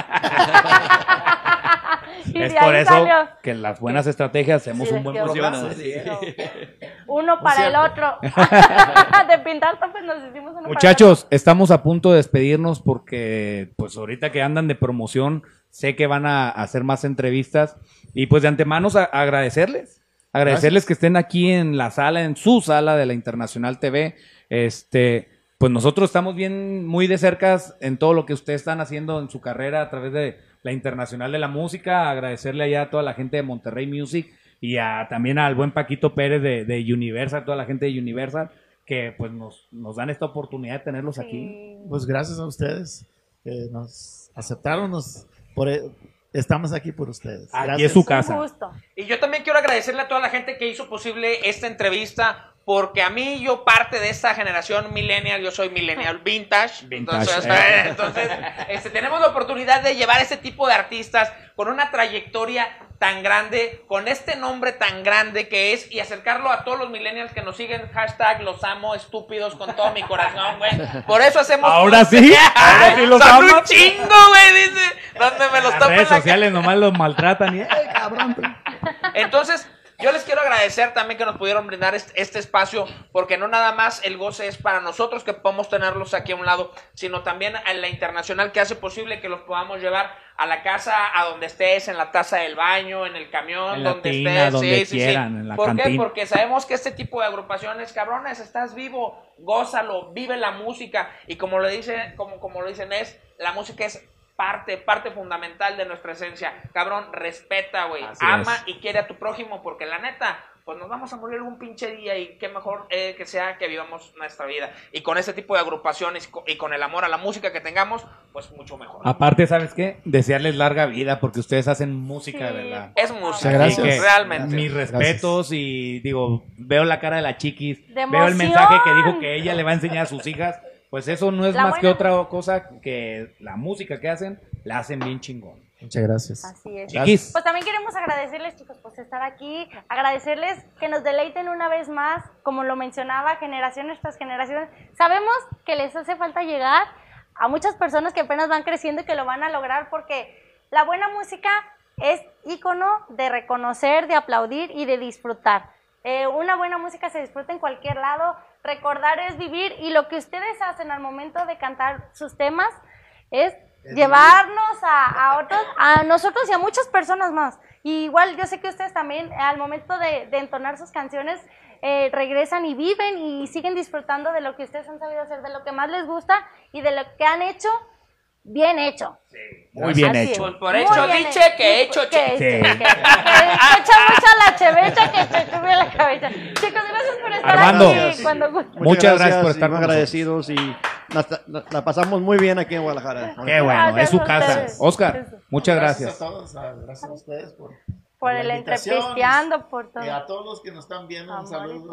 y Es de por ahí eso salió. que las buenas estrategias hacemos Sí, un buen programa. Uno para el otro. de pintar topes nos hicimos uno para Muchachos, estamos a punto de despedirnos porque pues ahorita que andan de promoción, sé que van a hacer más entrevistas y pues de antemano a- agradecerles. Agradecerles que estén aquí en la sala, en su sala de la Internacional TV. Este, pues nosotros estamos bien muy de cerca en todo lo que ustedes están haciendo en su carrera a través de la Internacional de la Música. Agradecerle allá a toda la gente de Monterrey Music y a, también al buen Paquito Pérez de, de Universal, toda la gente de Universal que pues nos, nos dan esta oportunidad de tenerlos aquí. Pues gracias a ustedes que nos aceptaron, nos, por, e- estamos aquí por ustedes. Aquí Gracias. es su Un casa. gusto. Y yo también quiero agradecerle a toda la gente que hizo posible esta entrevista, porque a mí yo parte de esta generación millennial, yo soy millennial vintage, Vintage, entonces, eh. entonces, este, tenemos la oportunidad de llevar este tipo de artistas con una trayectoria tan grande, con este nombre tan grande que es, y acercarlo a todos los millennials que nos siguen, hashtag los amo estúpidos con todo mi corazón, güey. Por eso hacemos... Ahora sí, ahora sí los Son un chingo, güey, dice, donde me los Las topen redes la sociales nomás los maltratan y, "Ey, cabrón. entonces, yo les quiero agradecer también que nos pudieron brindar este, espacio, porque no nada más el goce es para nosotros que podemos tenerlos aquí a un lado, sino también a la internacional que hace posible que los podamos llevar a la casa, a donde estés, en la taza del baño, en el camión, En donde tina, estés, donde sí, sí, sí. quieran, en la ¿Por qué? Porque sabemos que este tipo de agrupaciones, cabrones, estás vivo, gózalo, vive la música y como lo dice, como, como lo dicen es, la música es parte, parte fundamental de nuestra esencia. Cabrón, respeta, güey. Ama es. y quiere a tu prójimo, porque la neta, pues nos vamos a morir algún pinche día y qué mejor eh, que sea que vivamos nuestra vida. Y con ese tipo de agrupaciones y co- y con el amor a la música que tengamos, pues mucho mejor. Aparte, ¿sabes qué? Desearles larga vida porque ustedes hacen música de Sí. verdad. Es música, gracias. Realmente. Mis respetos y digo, veo la cara de la chiquis, De veo el mensaje que dijo que ella le va a enseñar a sus hijas. Pues eso no es La más que buena otra cosa que la música que hacen, la hacen bien chingón. Muchas gracias. Así es. Chiquis, Pues también queremos agradecerles, chicos, por estar aquí, agradecerles que nos deleiten una vez más, como lo mencionaba, generaciones tras generaciones. Sabemos que les hace falta llegar a muchas personas que apenas van creciendo y que lo van a lograr porque la buena música es ícono de reconocer, de aplaudir y de disfrutar. Eh, una buena música se disfruta en cualquier lado, recordar es vivir y lo que ustedes hacen al momento de cantar sus temas es llevarnos a, a otros, a nosotros y a muchas personas más. Y igual yo sé que ustedes también al momento de, de entonar sus canciones eh, regresan y viven y siguen disfrutando de lo que ustedes han sabido hacer, de lo que más les gusta y de lo que han hecho bien hecho. muy bien Así hecho. es. Pues por hecho hecho. que hecho, Que che. hecho, Sí. que- que- que echa mucho la chevecha que te sube la cabeza. Chicos, gracias por estar Armando. aquí. Cuando gusten. Muchas gracias por estar agradecidos y la, la- la pasamos muy bien aquí en Guadalajara. Qué bueno, Gracias es su casa. ustedes. Oscar, muchas Gracias gracias. a todos, a- gracias a ustedes por, Por el entrepisteando, por todo. Y a todos los que nos están viendo, un Amor y saludo.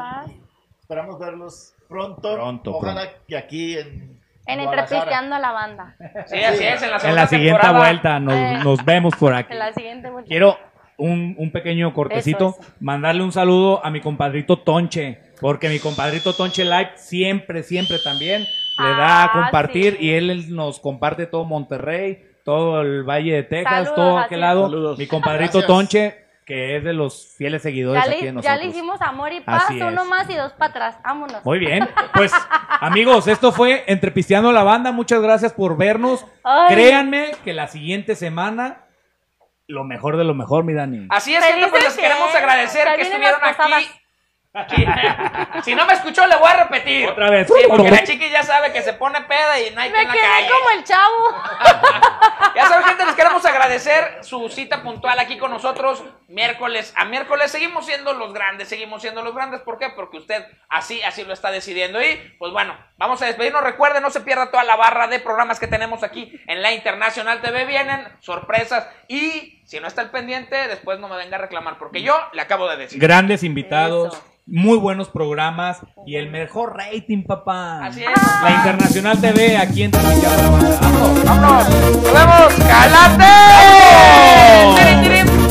Esperamos verlos pronto. Pronto, Ojalá que aquí en, En entrepisteando a la banda. Sí, así es, en la, En la siguiente temporada. vuelta nos, Eh. nos vemos por aquí. En la siguiente vuelta. Quiero un, un pequeño cortecito, Eso, eso. mandarle un saludo a mi compadrito Tonche, porque mi compadrito Tonche Live siempre, siempre también le da a Ah, compartir sí. y él nos comparte todo Monterrey, todo el Valle de Texas, Saludos, todo aquel lado. Saludos. Mi compadrito Gracias. Tonche, que es de los fieles seguidores Ya aquí de le, nosotros. ya le hicimos amor y paz, uno más y dos para atrás. Vámonos. Muy bien, pues amigos, esto fue Entrepisteando la Banda, muchas gracias por vernos. Ay. Créanme que la siguiente semana lo mejor de lo mejor, mi Dani. Así es, gente, pues les queremos agradecer que estuvieron aquí. Aquí. Si no me escuchó, le voy a repetir. Otra vez. Sí, porque la chiqui ya sabe que se pone peda y no hay Me quien la quedé calle. como el chavo. Ya saben, gente, les queremos agradecer su cita puntual aquí con nosotros miércoles a miércoles. Seguimos siendo los grandes, seguimos siendo los grandes. ¿Por qué? Porque usted así, así lo está decidiendo. Y pues bueno, vamos a despedirnos. Recuerden, no se pierda toda la barra de programas que tenemos aquí en la Internacional TV. Vienen sorpresas y si no está al pendiente, después no me venga a reclamar porque yo le acabo de decir. Grandes invitados, Eso. muy buenos programas y el mejor rating, papá. Así es. La Internacional TV aquí en Dominicana. Vamos. ¡Vámonos! ¡Nos vemos! ¡Calate! ¡Tirin,